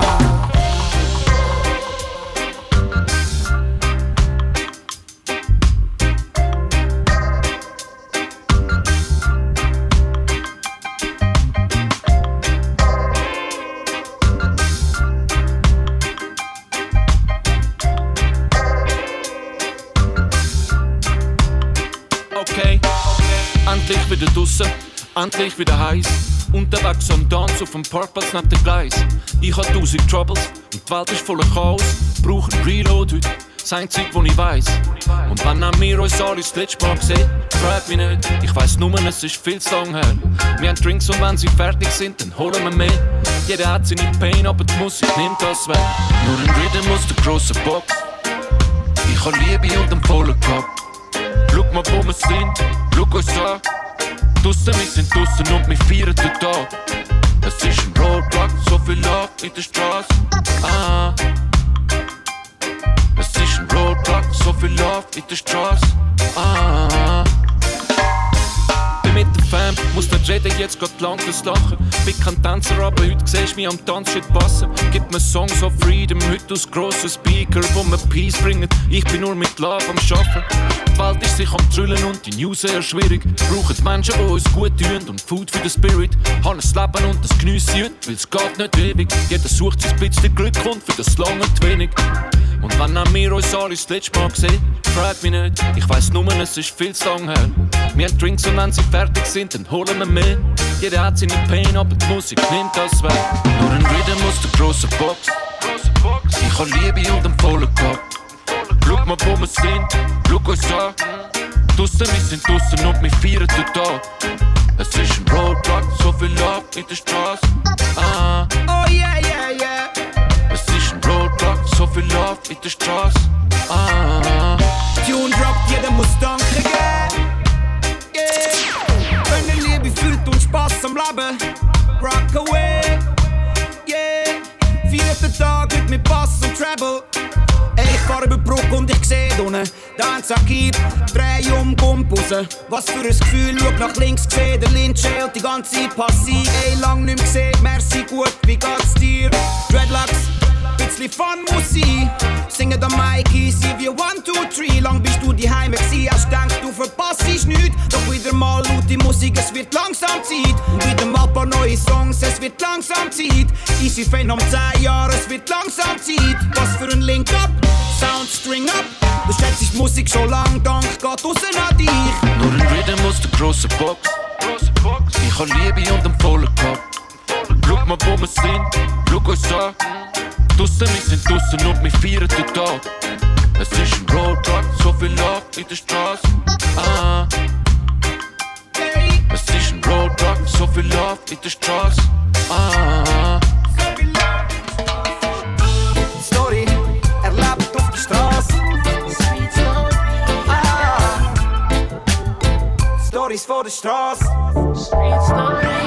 Endlich wieder heiß. Unterwegs am Tanz auf dem Parkplatz neben dem Gleis. Ich hab tausend Troubles und die Welt ist voller Chaos. Brauch ein Reload heute, das einzige, was ich weiss. Und wenn auch wir uns alle das letzte Mal sehen, frag mich nicht. Ich weiss nur, es ist viel zu lang her. Wir haben Drinks und wenn sie fertig sind, dann holen wir mehr. Jeder hat seine Pain, aber die Musik nimmt das weg. Nur ein Rhythm aus der grossen Box. Ich hab Liebe und einen vollen Kopf. Schau mal, wo wir sind, schau uns an. Tu se misin tu se nuk mi fire të top Es ich im Rollblock, so viel Loft in der Straße Ah. Es ich im Rollblock, so viel Loft in der Straße Ah. Mit der Fam. Muss nicht reden, jetzt geht lang das Lachen. Bin kein Tänzer, aber heute siehst du mich am Tanzschritt passen. Gib mir Songs of Freedom, heute aus grossen Speaker, wo mir Peace bringen. Ich bin nur mit Love am Schaffen. Die Welt ist sich am Trüllen und die News sehr schwierig. Brauchen Menschen, die uns gut tun und Food für den Spirit. Haben ein Leben und das geniessen heute, weil es geht nicht ewig. Jeder sucht sein bisschen Glück und für das lange zu wenig. Und wenn auch wir uns alle das letzte Mal gesehen, fragt mich nicht. Ich weiss nur, es ist viel zu lang her. Wir haben Drinks und wenn sie fertig sind, dann holen wir mehr. Jeder hat seine Pain, aber die Musik nimmt das weg. Nur ein Rhythm aus der grossen Box. Ich habe Liebe und einen vollen Kopf. Schau mal, wo wir sind, schau uns an. Draussen, wir sind draussen und wir feiern den Tag. Es ist ein Roadblock, so viel Love in der Straße. Ah. Oh yeah, yeah, yeah. Es ist ein Roadblock, so viel Love in der Straße. Ah. Tune droppt, jeder muss danken geben. Liebe fühlt und Spaß am Leben. Rock away. Yeah. Vierter Tag mit mir Bass und Treble. Ich fahr über Brücke und ich seh unten Dance Akib, dreh um, komm Was für ein Gefühl, schau nach links, gesehen der Lynch die ganze Zeit passiv Ey, lang nicht mehr gesehen, merci gut, wie geht's dir? Dreadlocks bisschen Fun muss sein. Singen der Mikey, sie wie one, two, three. Lang bist du die Heime gsi, hast denkt, du verpasst nichts. Doch wieder mal laute Musik, es wird langsam Zeit. Und wieder mal paar neue Songs, es wird langsam Zeit. Easy Fan um 10 Jahre, es wird langsam Zeit. Was für ein Link up, Sound String up. Du schätzt Musik schon lang, Dank geht raus an dich. Nur ein Rhythm aus der grossen Box. Ich hab Liebe und einen vollen Kopf. Schau mal, wo wir sind, schau uns an. Draussen, wir sind draussen und wir feiern den Tag. Es ist ein Roadblock, so viel Love in der Straße. Ah. Es ist ein Roadblock, so viel Love in der Straße. Ah. Story erlebt auf der Straße. Ah. Stories vor der Straße. Street Story.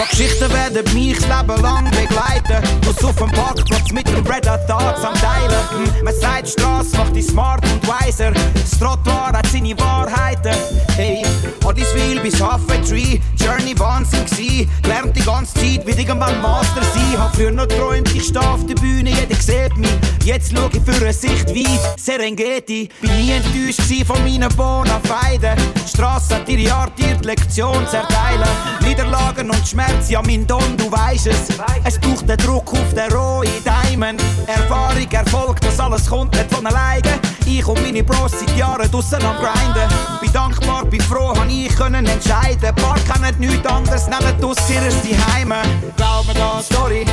Paar Geschichten werden mich das Leben lang begleiten. Muss auf dem Parkplatz mit dem Red Thoughts am Teilen. Hm, man sagt, die Straße macht dich smart und weiser. Das Trottoir hat seine Wahrheiten. Hey, Oddiswil bis Halfway Tree. Journey Wahnsinn gsi. Lernt die ganze Zeit, wie irgendwann Master sein. Hab früher noch träumt, ich steh auf der Bühne, jeder sieht mich. Jetzt schau ich für eine Sicht weit. Serengeti. Bin nie enttäuscht von meinen Bonafeiden. Die Straße hat ihre Art, ihr die Lektion zu erteilen. Niederlagen und Schmerzen Herz, ja mein Don, du weisst es. Es braucht den Druck auf den rohen Diamond. Erfahrung, Erfolg, das alles kommt nicht von alleine. Ich und meine Bros seit Jahren draussen am Grinden. Bin dankbar, bin froh, hab ich können entscheiden. Park Paar nicht nichts anderes, nehmt aus ihres Heime. Glaub mir da, Story,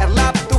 erlebt du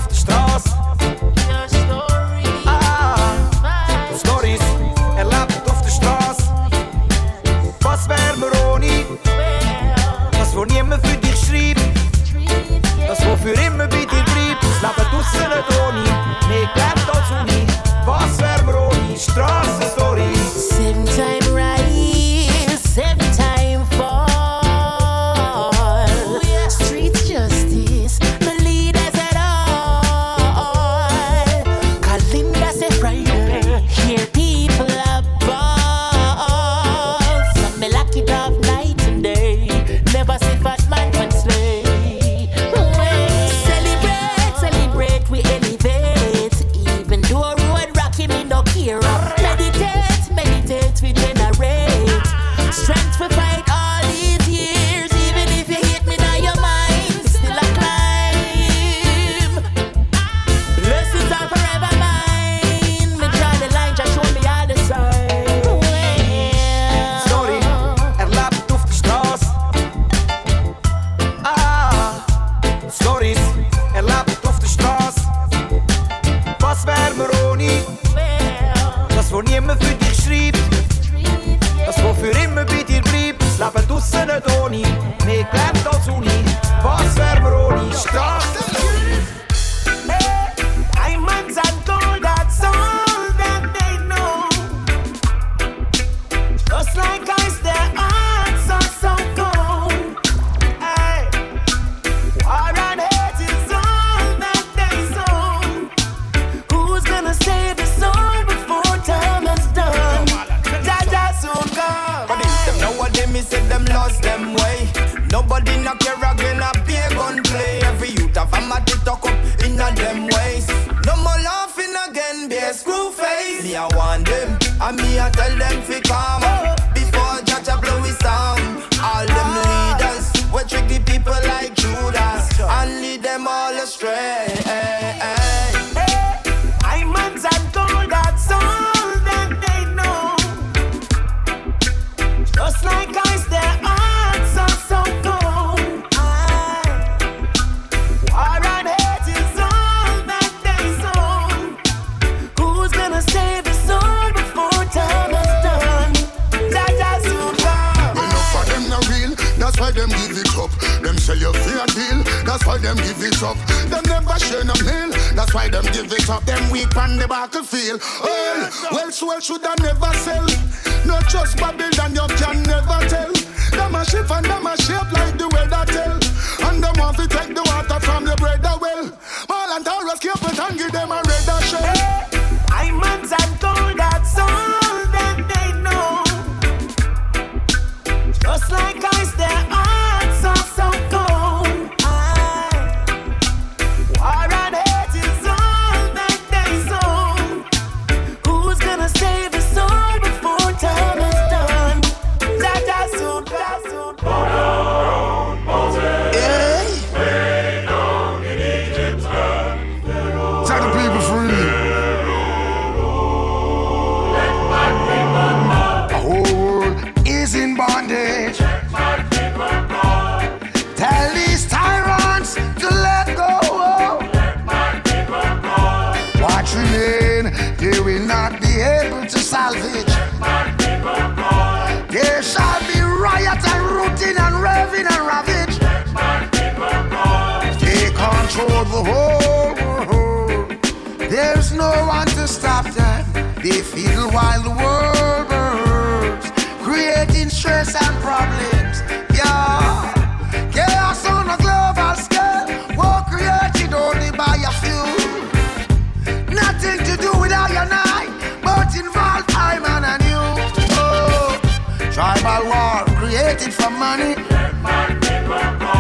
all created for money. Let my people go.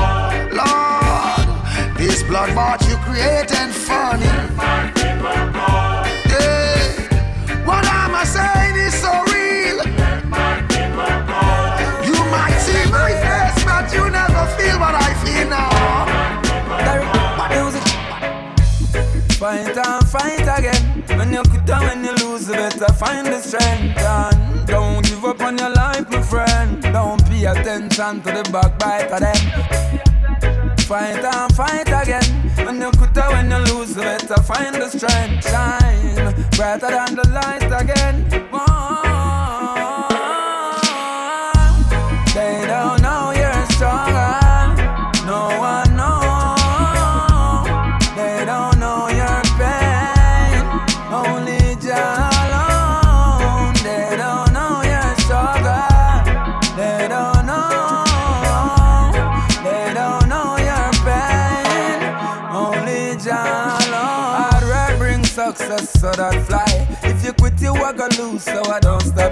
Lord, this blood bought you created funny. Yeah. What am I saying is so real. Let my people go. You might see my face, but you never feel what I feel now. Fight and fight again. When you quit and when you lose, you better find the strength. And don't give up on your life, my friend. Don't pay attention to the backbite of them. Fight and fight again. When you quit when you lose, you better find the strength. Shine brighter than the light again.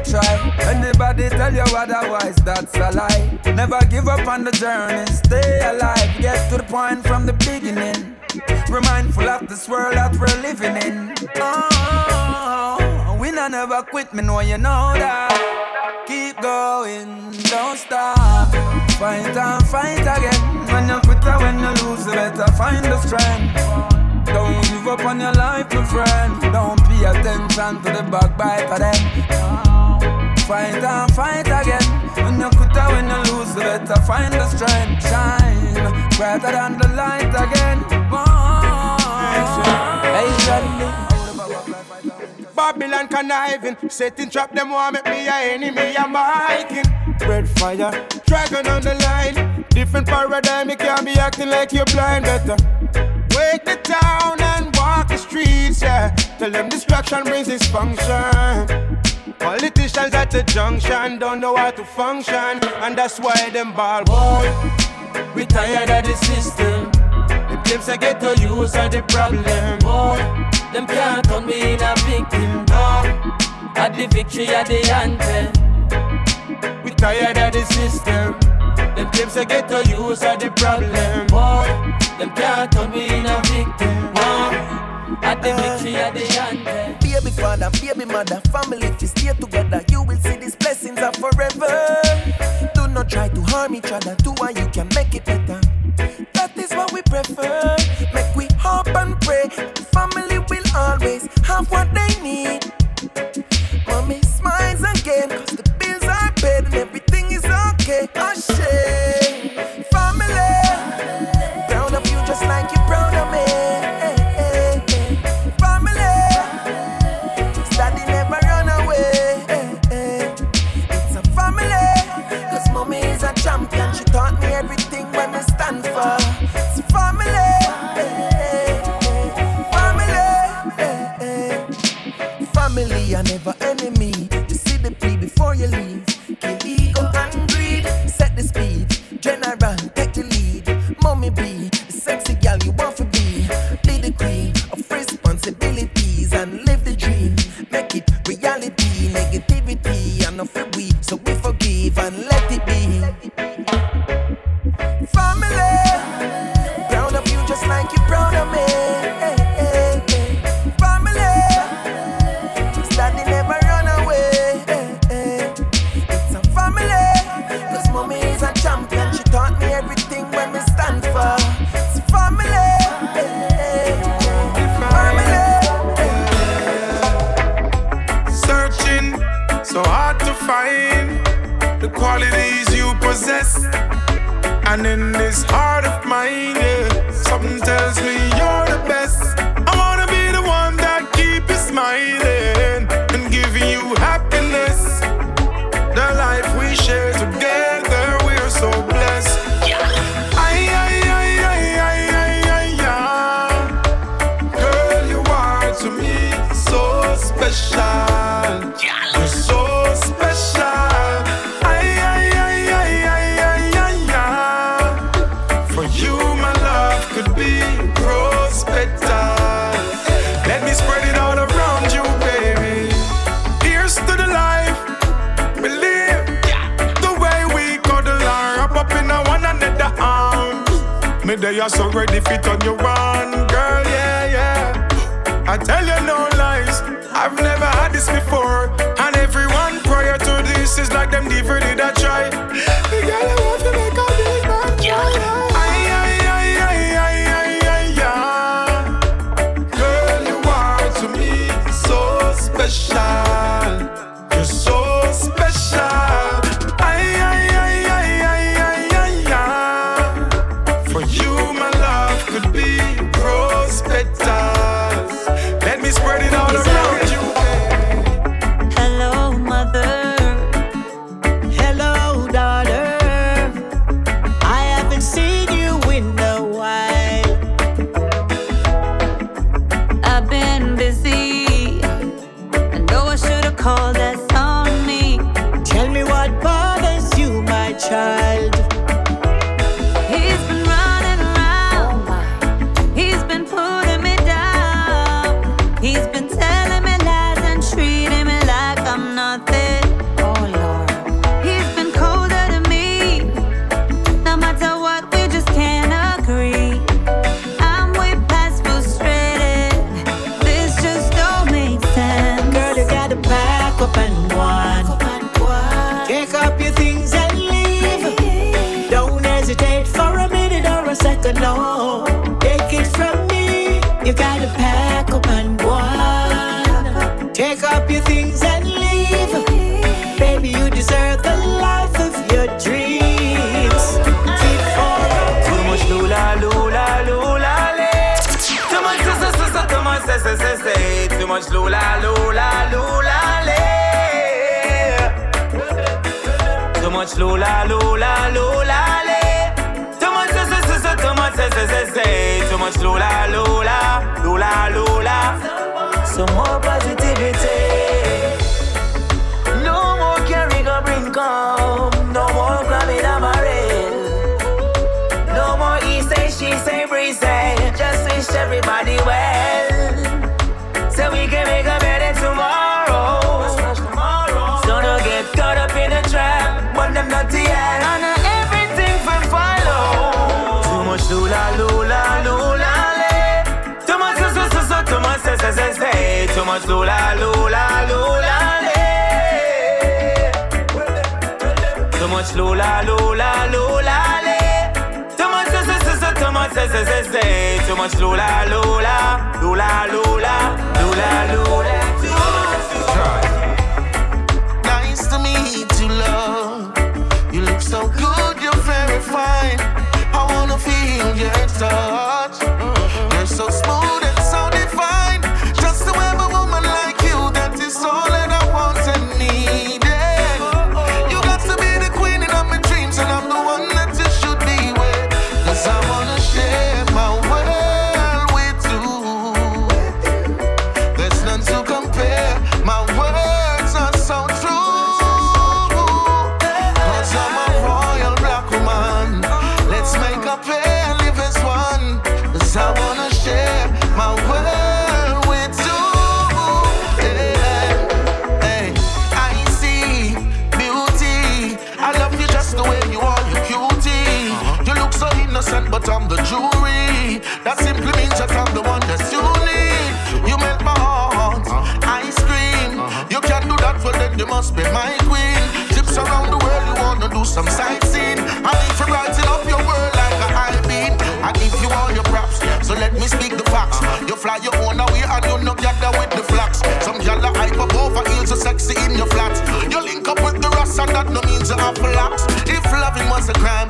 Trying. Anybody tell you otherwise, that's a lie. Never give up on the journey, stay alive. Get to the point from the beginning. We're mindful of this world that we're living in. Oh, we not never quit, me know you know that. Keep going, don't stop. Fight and fight again. When you quit or when you lose, you better find the strength. Don't give up on your life, my friend. Don't pay attention to the backbite of them. Fight and fight again. When you quit or when you lose, you better find the strength. Shine brighter than the light again. Hey, Johnny. Babylon conniving, setting trap them want make me a enemy. I'm hiking. Red fire, dragon on the line. Different paradigm, you can't be acting like you're blind. Better wake the town and walk the streets. Yeah, tell them destruction brings dysfunction. Politicians at the junction don't know how to function, and that's why them ball boy. We tired of the system. The claims I get to use are the problem. Boy, them can't turn me in a victim. Boy, at the victory at the anthem. We tired of the system. Them claims I get to use are the problem. Boy, them can't turn me in a victim. Boy, at the victory at the anthem. Baby father, baby mother, family, if you stay together, you will see these blessings are forever. Do not try to harm each other, do what you can make it better. That is what we prefer. Make we hope and pray. The family will always have what they need. Mommy smiles again, cause the bills are paid and everything is okay. Ashe, They are so ready fit on your one, girl, yeah, yeah. I tell you no lies, I've never had this before. And everyone prior to this is like them never did I try. Say. Too much lula, lula, lula, much lula, lula, lula, le. Much lula, lula, lula, le. Too much, so, so, so, so, too much, say, say, say, say. Too much lula, lula, lula, lula, lula, lula. Nice to meet you, love. You look so good, you're very fine. I wanna feel your touch. You fly your own away and you no gather with the flax. Some gyal are hype up over heels, so sexy in your flat. You link up with the rust and that no means you have to lax. If loving was a crime,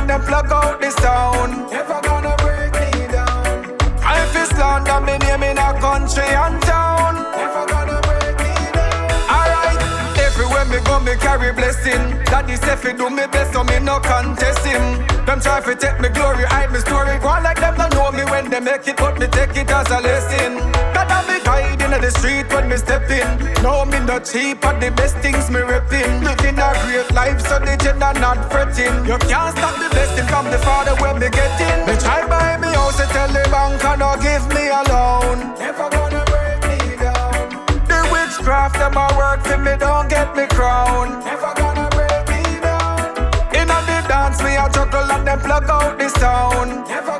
and them plug out the sound. Never gonna break me down. I feel slander me name in a country and town. Never gonna break me down. Alright, everywhere me go me carry blessing. Daddy say fi do me best, so me no contest him. Them try fi take me glory, hide me story. Go on like them don't know me when they make it, but me take it as a lesson. God I be guide in the street when me step in. No me no cheap, but the best things me repping. Living a great life, so the gender not fretting. You can't stop the blessing from the Father when me getting. Me try buy me house, they tell the bank and no give me a loan. Never gonna break me down. The witchcraft them a work for me, don't get me crown. Never gonna break me down. In a the dance, me a juggle and them plug out the sound. Never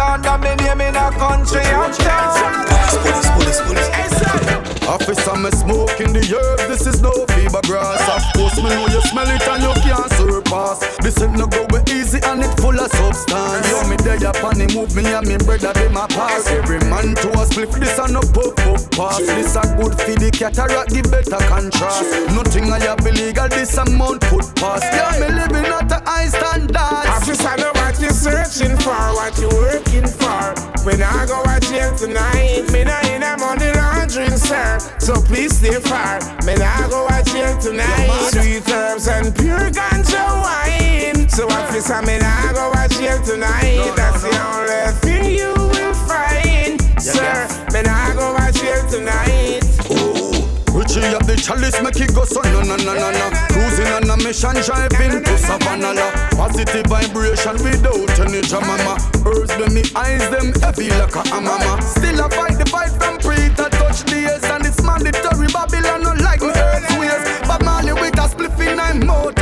slander me name in a country and town. Officer, me smoke in the herb, this is no fever grass. Of course, me know you smell it and you can't surpass. This ain't no go easy and it full of substance. Yo, me there upon the move, me and me brother be my pass. Every man to a split, this a no puff puff pass. This a good for the cataract, give better contrast. Nothing I have illegal, this amount put past. Yeah, me living at the high standards. Officer, no you searching for, what you working for. When I go out jail tonight, me not in a money laundering, sir. So please stay far. Me not go out jail tonight. Sweet herbs and pure ganja wine. So officer, me not go out jail tonight. That's the only thing you will find, sir. Me not go out jail tonight. Richie up the chalice, make it go so no no no no no. Cruising on a mission, driving to Savannah. Positive vibration without any drama. Herbs them me eyes them heavy like a hammer. Still I fight the fight from to touch the ace and it's mandatory. Babylon no like me earth ways. But Marley with a spliff in I'm mortal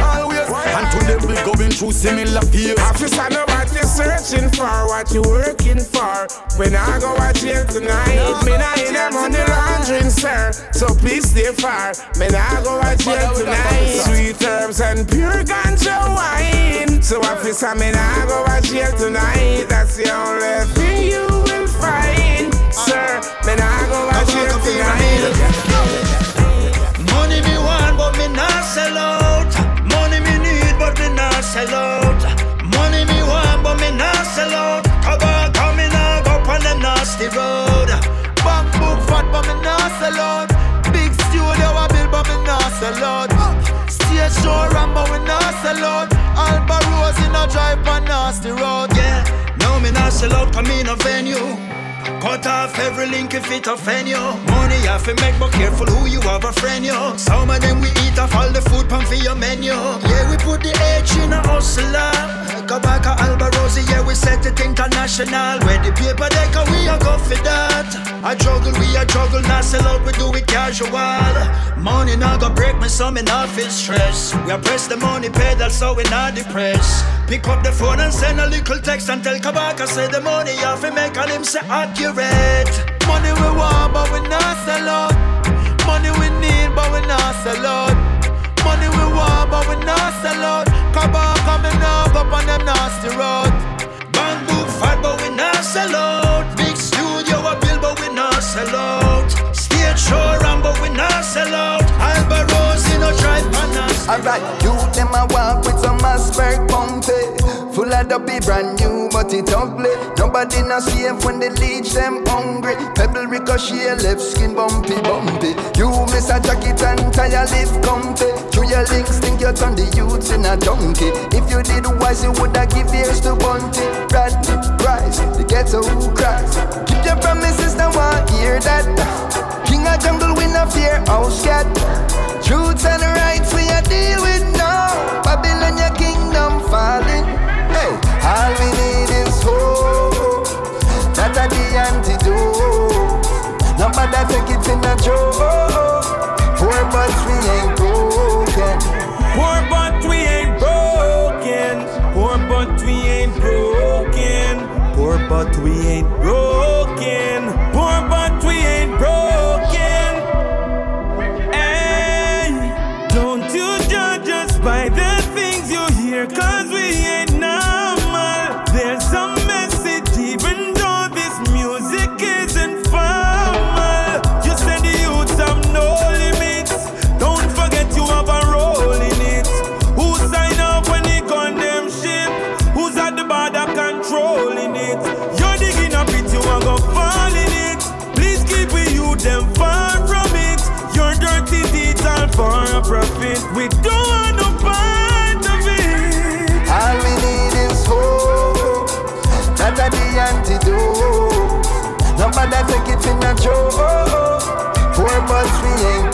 going through similar fears. Officer, know what you're searching for, what you working for. When I go out jail tonight, me not in a money laundering, sir. So please stay far. Me not go out jail tonight. Sweet herbs and pure ganja wine. So officer, me not go out jail tonight. That's the only thing you will find, sir. Me not go out jail tonight. Money me want, but me not sell out. Sell out. Money me want, but me not sell out. Cover coming out, go on the nasty road. Bank book fat, but me not sell out. Big studio I build, but me not sell out. Stage show ram, but we not sell out. Alba Rose in a drive on nasty road. Yeah, no me not sell out, come in a venue. Cut off every link if it offend you. Money have to make, but careful who you have a friend you. Some of them we eat off all the food pan for your menu. Yeah, we put the H in a hustler. Go back Alborosie, yeah, we set it international. Where the paper deck, we a go for that. I juggle, we a juggle, not sell out, we do it casual. Money not go break me, so me not feel stress. We a press the money pedal, so we not depressed. Pick up the phone and send a little text and tell Kabaka say the money have to make and him say accurate. Money we want, but we not sell out. Money we need, but we not sell out. Money we want, but we not sell out. On, coming up, up on them nasty road. Bamboo fat, but we not sell out. Big studio a build, but we not sell out. Stage show run, but we not sell out. Alba Rose in a drive on us. Alright, you Full of be brand new, but it ugly. Nobody not safe when they leech them hungry. Pebble ricochet, left skin bumpy, bumpy. You miss a jacket and tire lift comfy Through your links, think you turn the youths in a donkey If you did wise, you woulda give ears to Bunty. Radley, Price, the ghetto who cries. Keep your promises, now I hear that. King of jungle, we no fear house cat Truths and rights we a deal with now. Babylon, your kingdom falling. All we need is hope. That a the antidote. Nobody take it in a joke. Poor but we In a joke. Poor but we ain't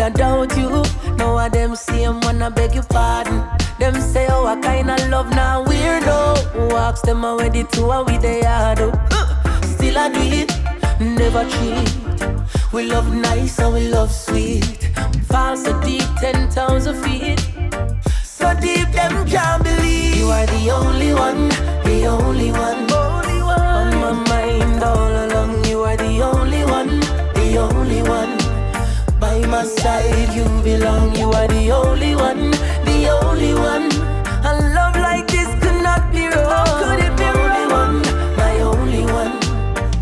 did I doubt you. Now I them see them wanna beg your pardon. Them say, oh, what kind of love now weirdo. Walks them already to a we they are do. Still I do it, never cheat. We love nice and we love sweet. Fall so deep, ten thousand feet. So deep, them can't believe you are the only one, the only one. Only one. On my mind all along, you are the only one, the only one. My side, you belong. You are the only one, the only one. A love like this could not be wrong. Could it be wrong? My only one.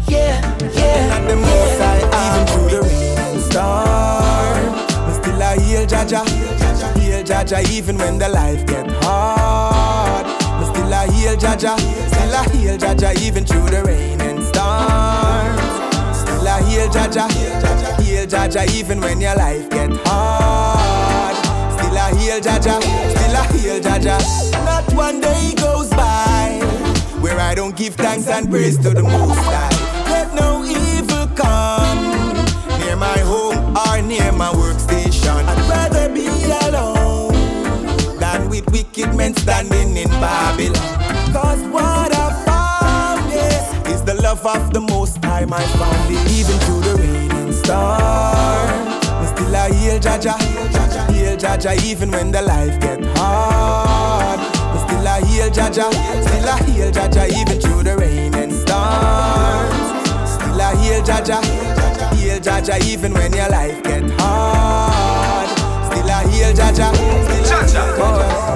Yeah, yeah. And the most I even through the rain and storm. Me still a heal Jah Jah, heal Jah Jah even when the life get hard. Me still a heal Jah Jah, still a heal Jah Jah even through the rain and storm. Still a heal Jah Jah, heal Jah Jah even when your life get hard. Still a heal Jah Jah, still a heal Jah Jah. Not one day goes by where I don't give thanks and praise to the Most High. Let no evil come near my home or near my workstation. I'd rather be alone than with wicked men standing in Babylon. Cause what I found is, is the love of the Most High, my family, even through the rain storm. Me still a heal Jah Jah, heal Jah Jah, even when the life get hard. Me still a heal Jah Jah, still a heal Jah Jah, even through the rain and storms. Still a heal Jah Jah, heal Jah Jah, even when your life get hard. Still a heal Jah Jah, still a heal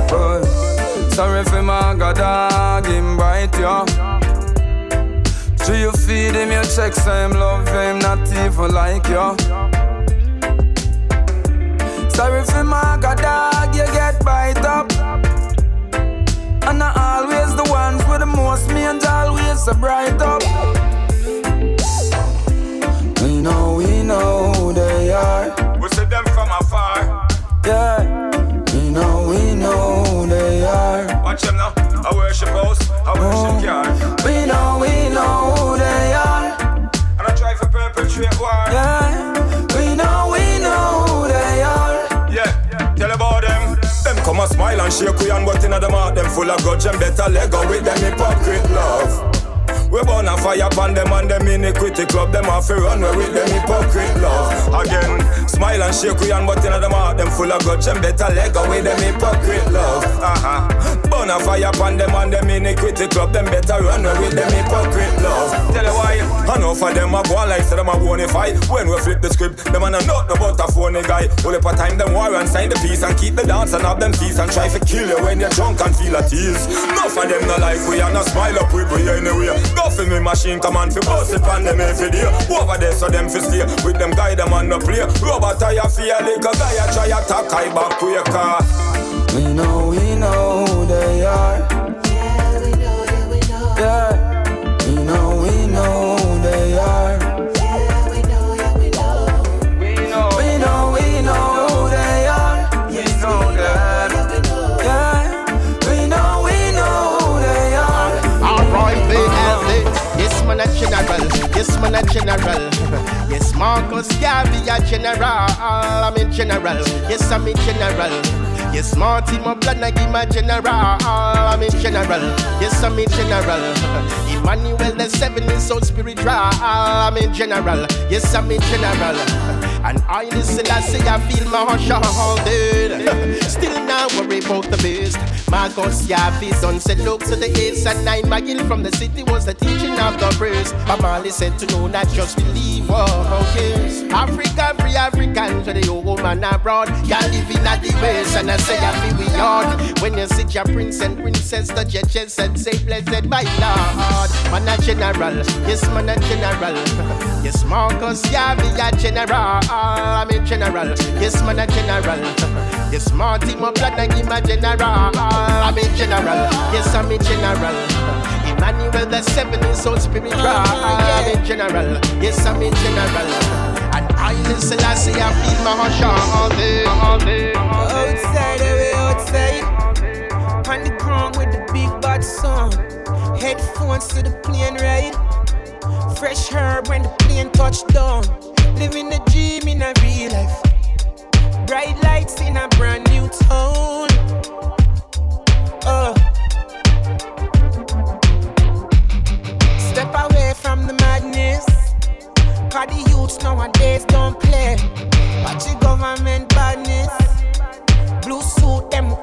Jaja. Sorry for my god dog, him right, yo. Do you feed him your checks, him love him, not even like you. Sorry for my god dog, you get bite up. And not always the ones with the most means always so bright up. We know, we know who they are. We see them from afar. Yeah. We know, we know who they are. Watch them now. I worship house, I worship oh, yard. We know, we know who they are. And I try to perpetrate war. Yeah. We know, we know who they are. Yeah, tell about them. Them come a smile and shake we and but inna them heart them full of grudge and better let go with them hypocrite love. We burn a fire upon them and them iniquity club. Them off run we with them hypocrite love. Again, smile and shake we and but inna them heart them full of grudge. And better let go with them hypocrite love. Uh-huh. Burn a fire upon them and them iniquity club. Them better run we with them hypocrite love. Tell you why, I know for them a go like say them a bonify When we flip the script, them a no not about a phony guy. Only for time them war and sign the peace and keep the dance and have them feast And try to kill you when you're drunk and feel at ease. No for them no like we and no smile up with we anyway for me machine come on fi bust it on them every day Over there so them fi stay with them guy them on no play Rubber tire fear like a guy a try attack I back quicker We know, we know who they are. Yeah, we know, yeah, we know. Yeah. Man, a general. Yes, Marcus Garvey, a general. I'm in general. Yes, I'm in general. Yes, Marty, my blood, I give my general. I'm in general. Yes, I'm in general. Emmanuel, the seven is so spiritual. I'm in general. Yes, I'm in general. And I listen, I say, I feel my heart shouldered. Still not worry about the best. Marcus Garvey done said, look to the east and nine. McGill from the city was the teaching of the praise. Amali said to know, not just believe. Oh, yes. Africa, free Africans, where the old man abroad. Y'all living at the west, and I say, I feel we hard. When you sit your prince and princess, the judges and say, blessed my Lord. Man a general, yes, man a general. Yes, Marcus Garvey a general. I'm a general. Yes, man, a general. Yes, man, team blood, I give my general. I'm a general. Yes, I'm a general. Emmanuel the seven is so spiritual. I'm a general. Yes, I'm a general. And I is Selassie, I feel my heart all day. Outside, away outside. On the ground with the big bad song. Headphones to the plane ride. Fresh herb when the plane touched down. Living the dream in a real life. Bright lights in a brand new town. Oh, Step away from the madness. Cause the youths nowadays don't play. Watch the government badness. Blue suit, them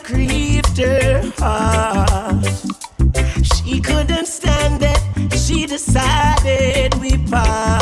find her and a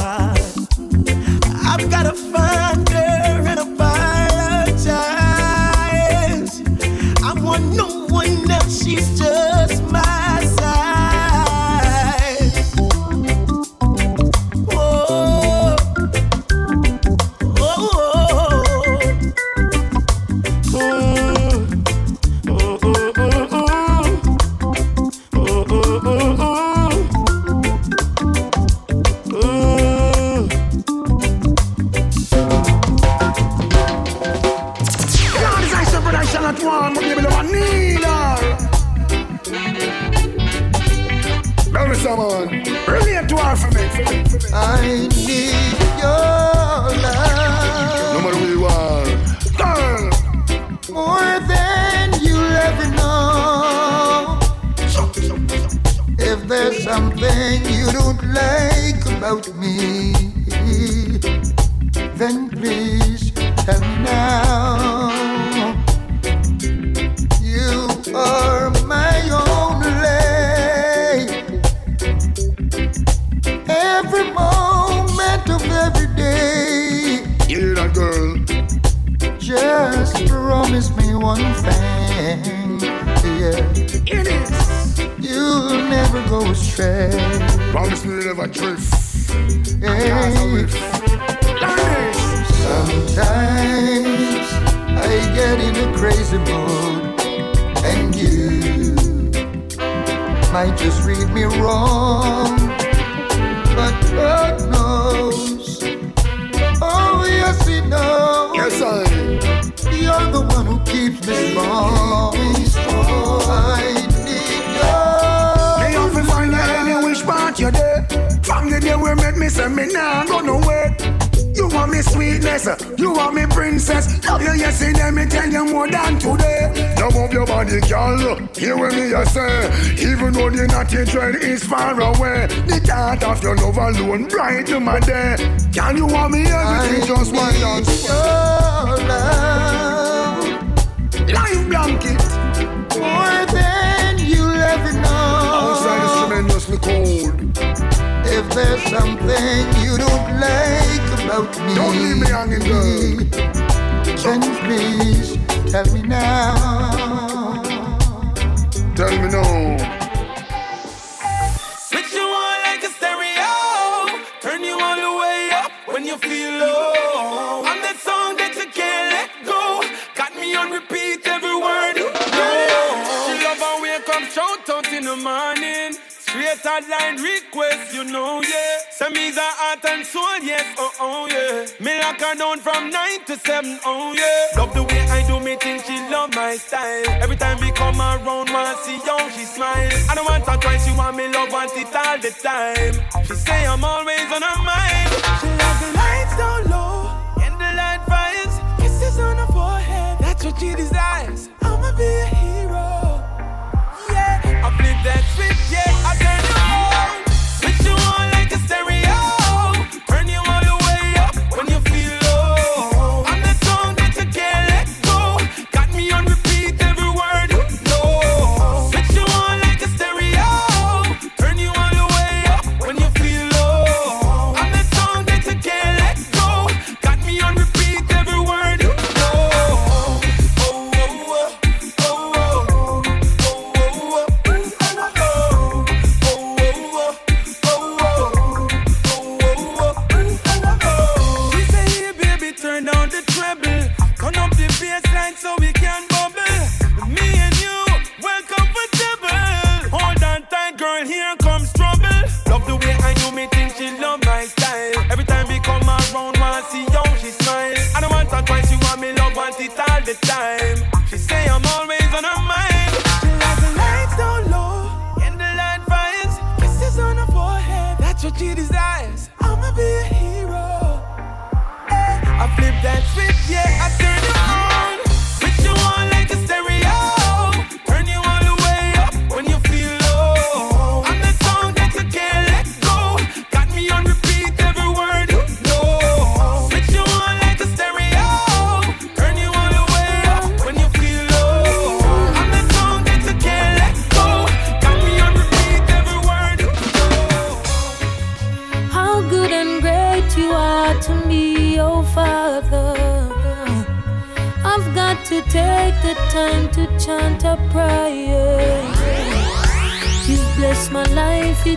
around,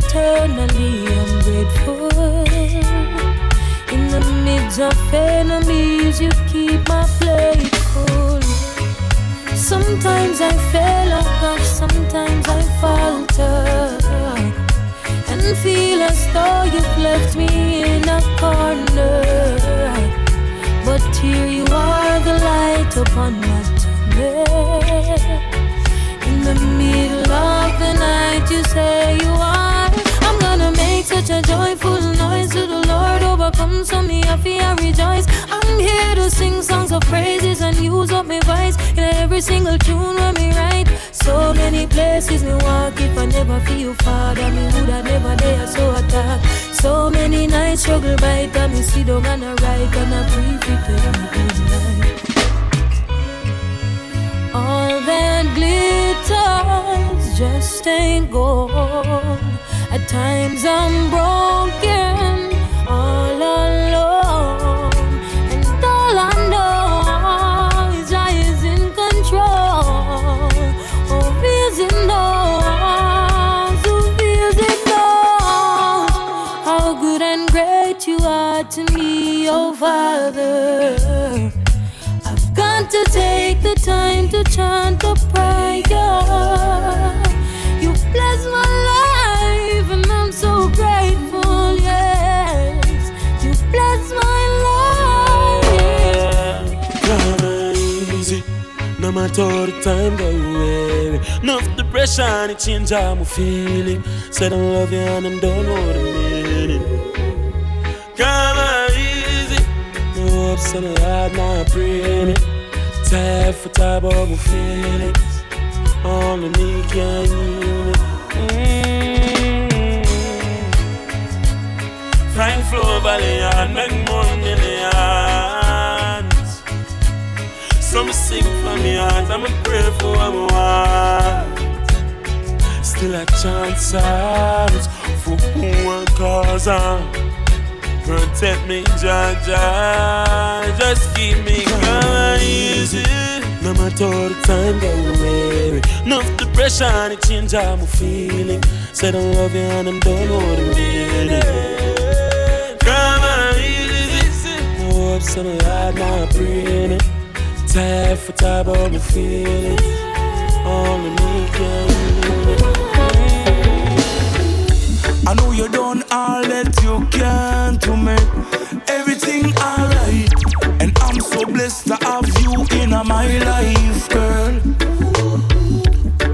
eternally. I'm grateful. In the midst of enemies, you keep my plate full. Sometimes I fail, oh gosh, sometimes I falter. And feel as though you've left me in a corner. But here you are, the light upon my up my voice in every single tune when me write. So many places me walk if I never feel Father, me woulda never dare so attack. So many nights struggle by time me down and I write and I tell me good night. All that glitters just ain't gold. At times I'm broken, no matter the time go away. Enough depression, it change how I'm feeling. Said I love you and I'm done with the meaning. Come on, easy, no ups and hard, now I pray me. Tired for time of my feelings. Only me can heal me. Mm. Frank Flow Valley and me heart, I'm a pray for what I want. Still a chance out for who I cause on. Protect me, Jah Jah. Just keep me going easy. No matter the time that we weary. Enough depression, it change how I'm feeling. Said I love you and I'm done with the meaning. Come on, easy. Ups and a hard, now I Tired for time, but my feelings. Only me can. I know you done all that you can to me. everything alright. And I'm so blessed to have you in my life, girl.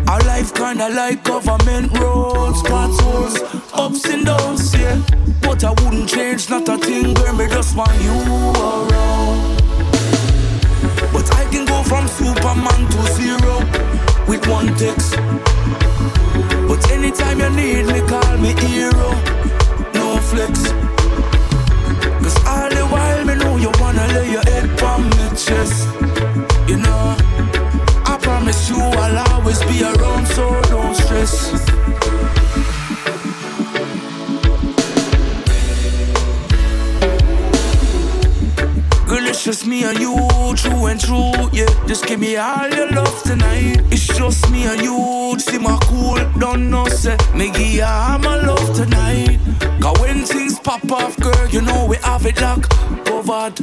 Our life kinda like government roads, potholes, ups and downs, yeah. But I wouldn't change not a thing, girl. Me just want you around. From Superman to zero with one text. But anytime you need me, call me hero. No flex. Cause all the while me know you wanna lay your head on my chest. You know, I promise you I'll always be around, so don't stress. Just me and you, true and true, yeah. Just give me all your love tonight. It's just me and you, see my cool, don't know, say. Me give you all my love tonight. Cause when things pop off, girl, you know we have it locked, covered.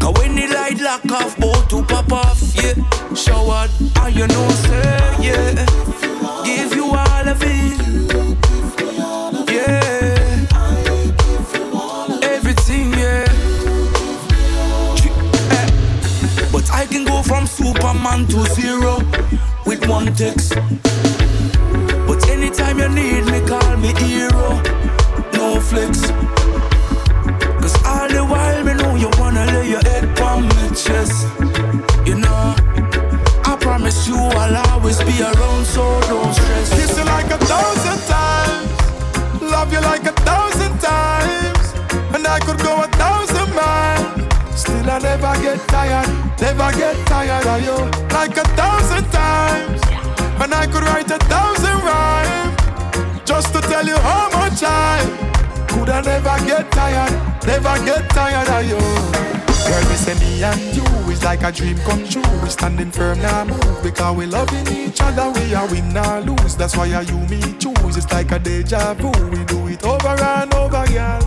Cause when the light lock off, both to pop off, yeah. Showered, and you know, say, yeah. Give you all of it. Superman to zero with one text. But anytime you need me, call me hero. No flex. Cause all the while me know you wanna lay your head on my chest. You know, I promise you I'll always be around, so don't never get tired, never get tired of you. Like a thousand times, and I could write a thousand rhymes just to tell you how much I could I never get tired, never get tired of you. Girl, we say me and you is like a dream come true. We standing firm now move because we loving each other. We are win or lose. That's why I you me choose. It's like a deja vu. We do it over and over, girl.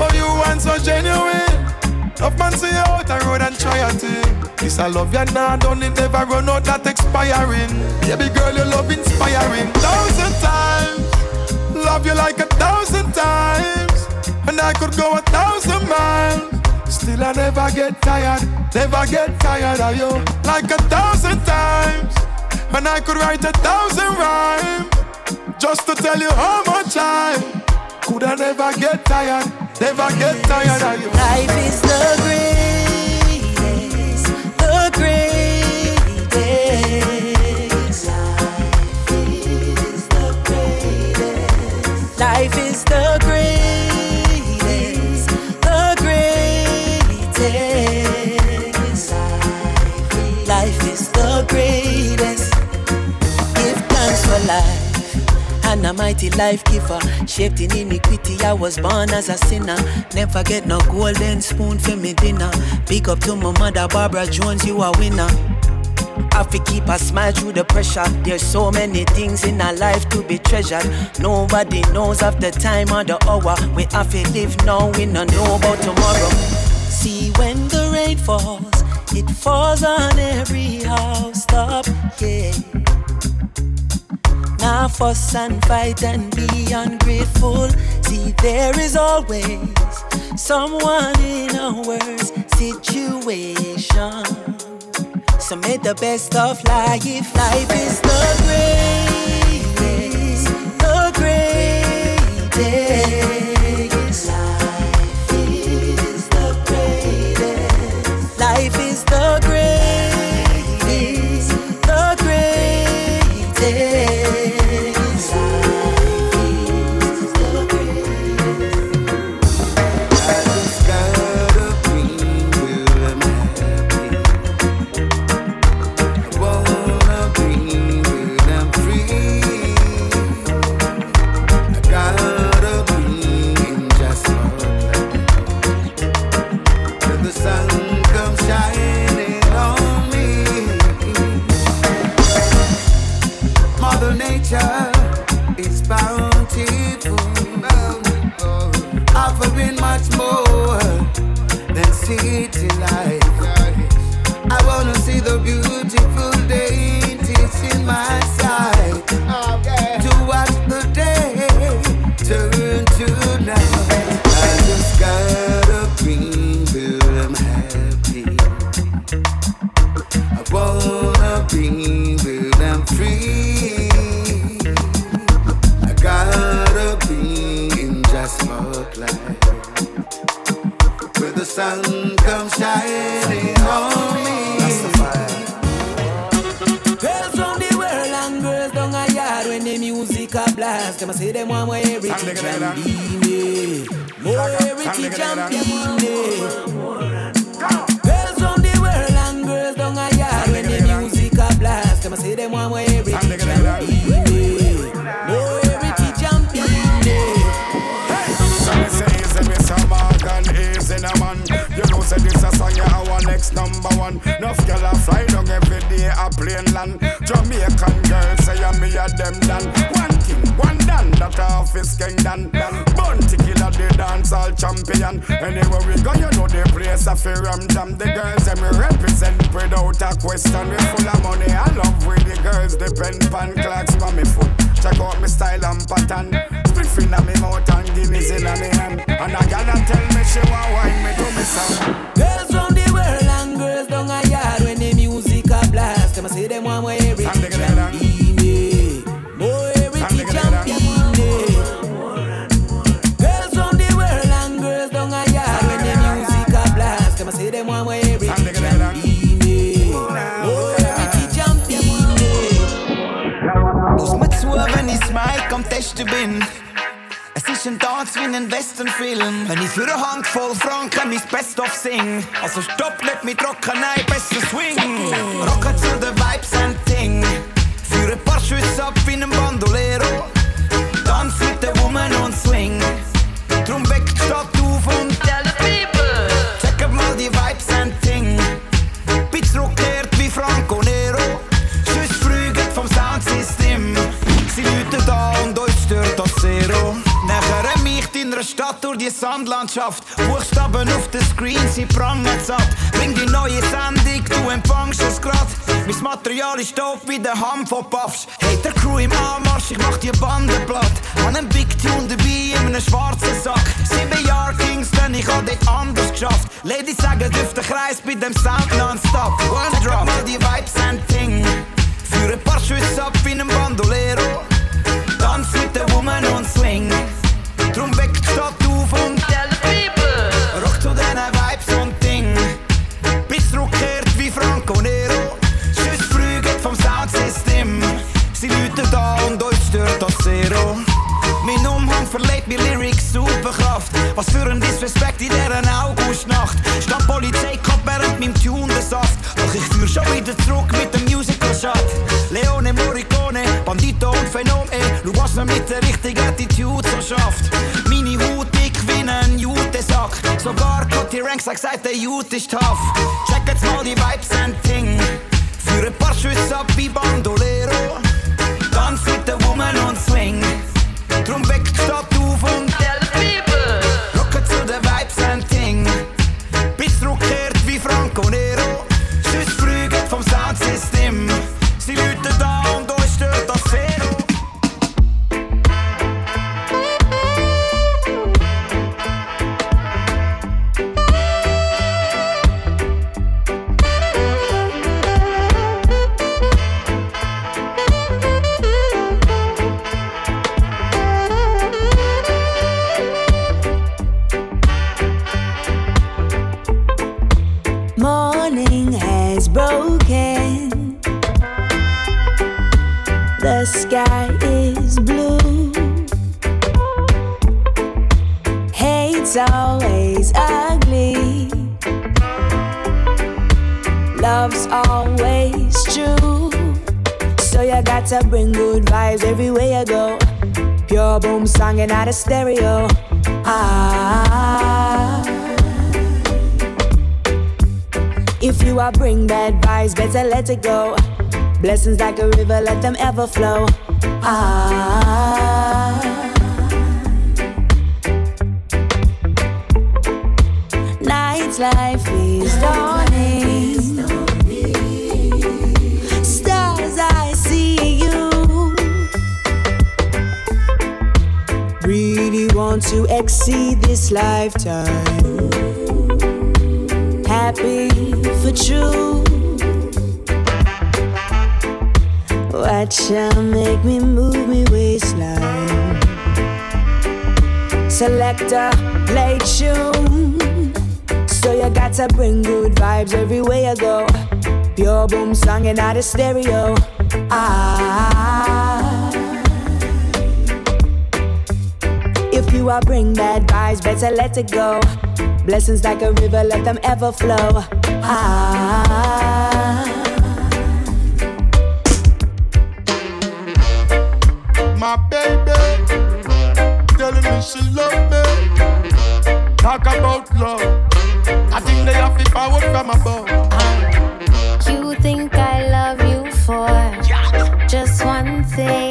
Oh, you want so genuine. Tough man see out the road and try a thing. This I love you now, done it never run out that expiring. Baby girl, your love inspiring. Thousand times, love you like a thousand times, and I could go a thousand miles. Still I never get tired, never get tired of you. Like a thousand times, and I could write a thousand rhymes just to tell you how much I could I never get tired, never get tired of you. Life is the greatest, And a mighty life giver, shaped in iniquity. I was born as a sinner. Never get no golden spoon for me dinner. Big up to my mother, Barbara Jones, you a winner. Have to keep a smile through the pressure. There's so many things in our life to be treasured. Nobody knows of the time or the hour. We have to live now, we don't know about tomorrow. See when the rain falls, it falls on every house top, yeah. Now fuss and fight and be ungrateful. See, there is always someone in a worse situation. So make the best of life. Life is the greatest, the greatest. Them a say them want more heritage say this a song, yeah, our next number one. Nuff gyal a fly down every day a plane land. Jamaican girls say yeah, me a them done. One king, one dan, that office king dan. Bounty Killer, the dancehall champion. Anywhere we go, you know the place a ram jam. The girls and me represent without a question. We full of money, I love with the girls depend pan clocks me foot. Check out me style and pattern. Spliff inna me mouth and guineas inna me hand. And a gal a tell me she want wine me to me sound. Girls from the world and girls down a yard when the music a blast. Them a say them want more heritage Testen bin. Es ist ein Tanz wie in einem Westernfilm. Wenn ich für eine Handvoll Franken mein Best-of sing. Also stopp nicht mit Rocken, nein, besser Swing. Rocken zu den Vibes and Ding. Für ein paar Schüsse ab wie einem Bandolero. Sandlandschaft. Buchstaben auf den Screen, sie prangen satt. Bring die neue Sendung, du empfangst es grad. Mein Material ist doof wie der Ham von Puffs. Hey, der Crew im Anmarsch, ich mach die Bande platt. An einem Big Tune dabei in einem schwarzen Sack. Sieben Jahre Kingston, ich hab dort anders geschafft. Ladies sagen, dürft der Kreis bei dem Sound nonstop. One drop, mal die Vibes and Ting. Für ein paar Schüsse ab in einem Bandolero. Was für ein Disrespect in dieser Augustnacht. Statt Polizei kommt während meinem Tune der Saft. Doch ich führ schon wieder zurück mit dem Musical Shot. Leone Morricone, Bandito und Phenom, ey. Schau, was man mit der richtigen Attitude so schafft. Meine Haut dick wie ein Jutesack. Sogar Cotty Ranks hat gesagt, der Jute ist tough. Check jetzt mal die Vibes and Ting. Für ein paar Schüsse ab wie Bandolero. Boom singing out of stereo. Ah. If you are bring bad vibes, better let it go. Blessings like a river, let them ever flow. Ah. Night's life is dawning. Want to exceed this lifetime happy for true. Watch ya make me move me waistline. Selector, play tune. So you got to bring good vibes everywhere you go. Pure boom singing out of stereo. Ah. You are bring bad vibes, better let it go. Blessings like a river, let them ever flow. Ah. My baby telling me she love me. Talk about love. I think they have the power from above. You think I love you for just one thing?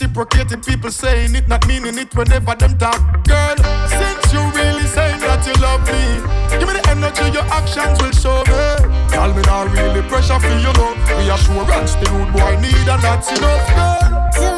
Reciprocated. People saying it, not meaning it whenever them talk. Girl, since you really saying that you love me, give me the energy your actions will show me. Tell me not really pressure for you love. Reassurance the rude boy I need and that's enough, girl.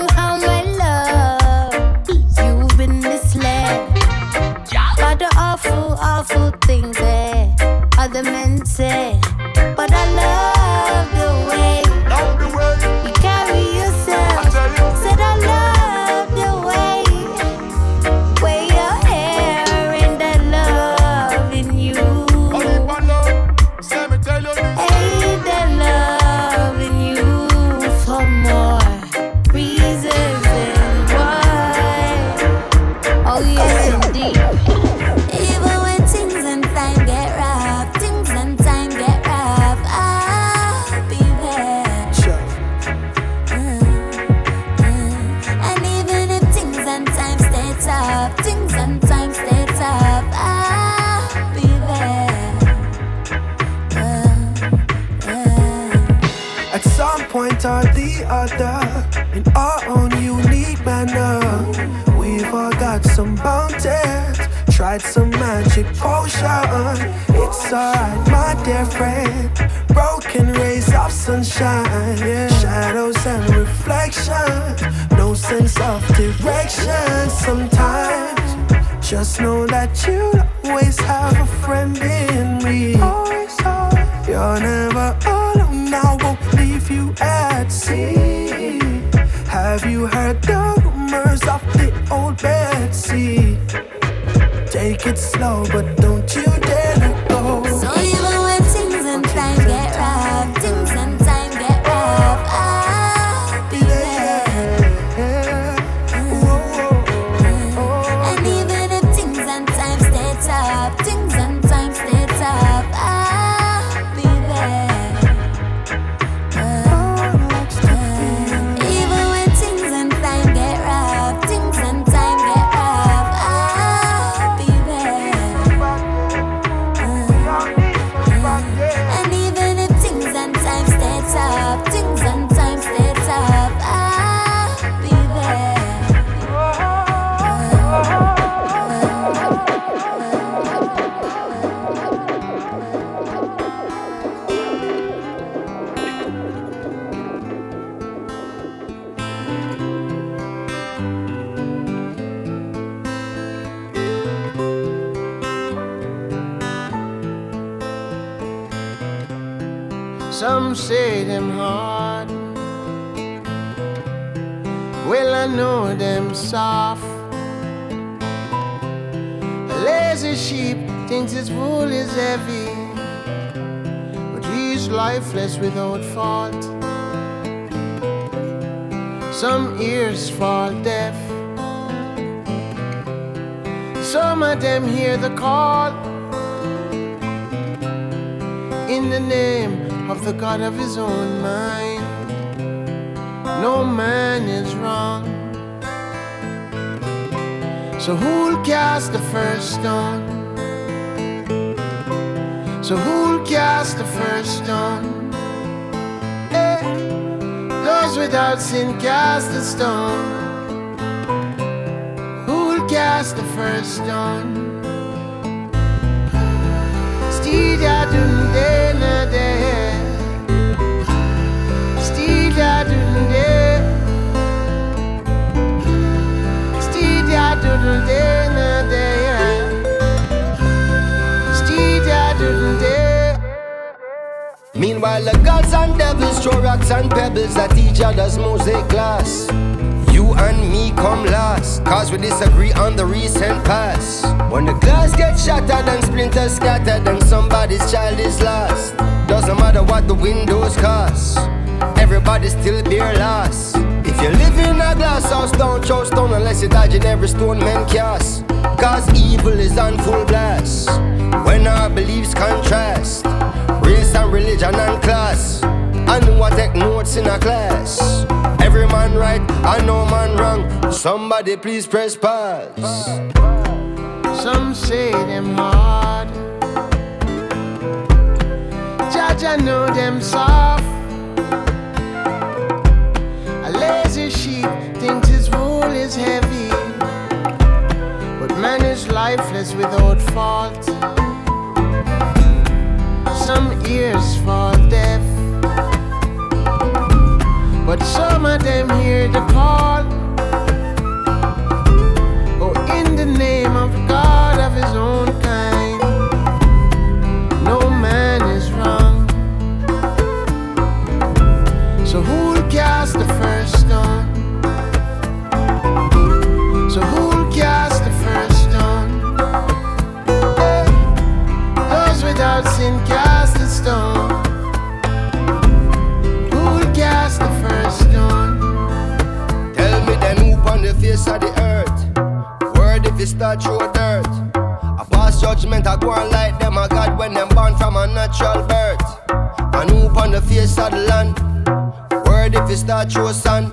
Of his own mind. No man is wrong. So who'll cast the first stone? So who'll cast the first stone? Eh, those without sin cast the stone. Who'll cast the first stone? Steed ya dun The gods and devils throw rocks and pebbles at each other's mosaic glass. You and me come last, cause we disagree on the recent past. When the glass gets shattered and splinters scattered, and somebody's child is lost. Doesn't matter what the windows cost, everybody still bear loss. If you live in a glass house, don't throw stone unless you're dodging every stone men cast. Cause evil is on full blast. When our beliefs contrast, race and religion and class. I know I take notes in a class. Every man right, I know man wrong. Somebody please press pause. Some say them hard. Jah know them soft. A lazy sheep thinks his wool is heavy, but man is lifeless without fault. Start through dirt. I pass judgment, I go on like them, I God when them born from a natural birth. And who on the face of the land. Word if you start through sun.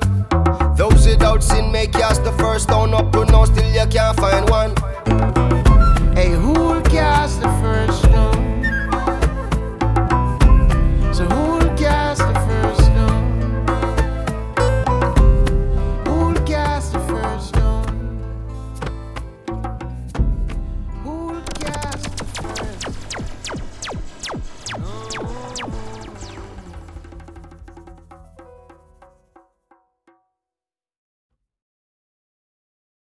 Those without sin may cast the first stone up to now, still you can't find one.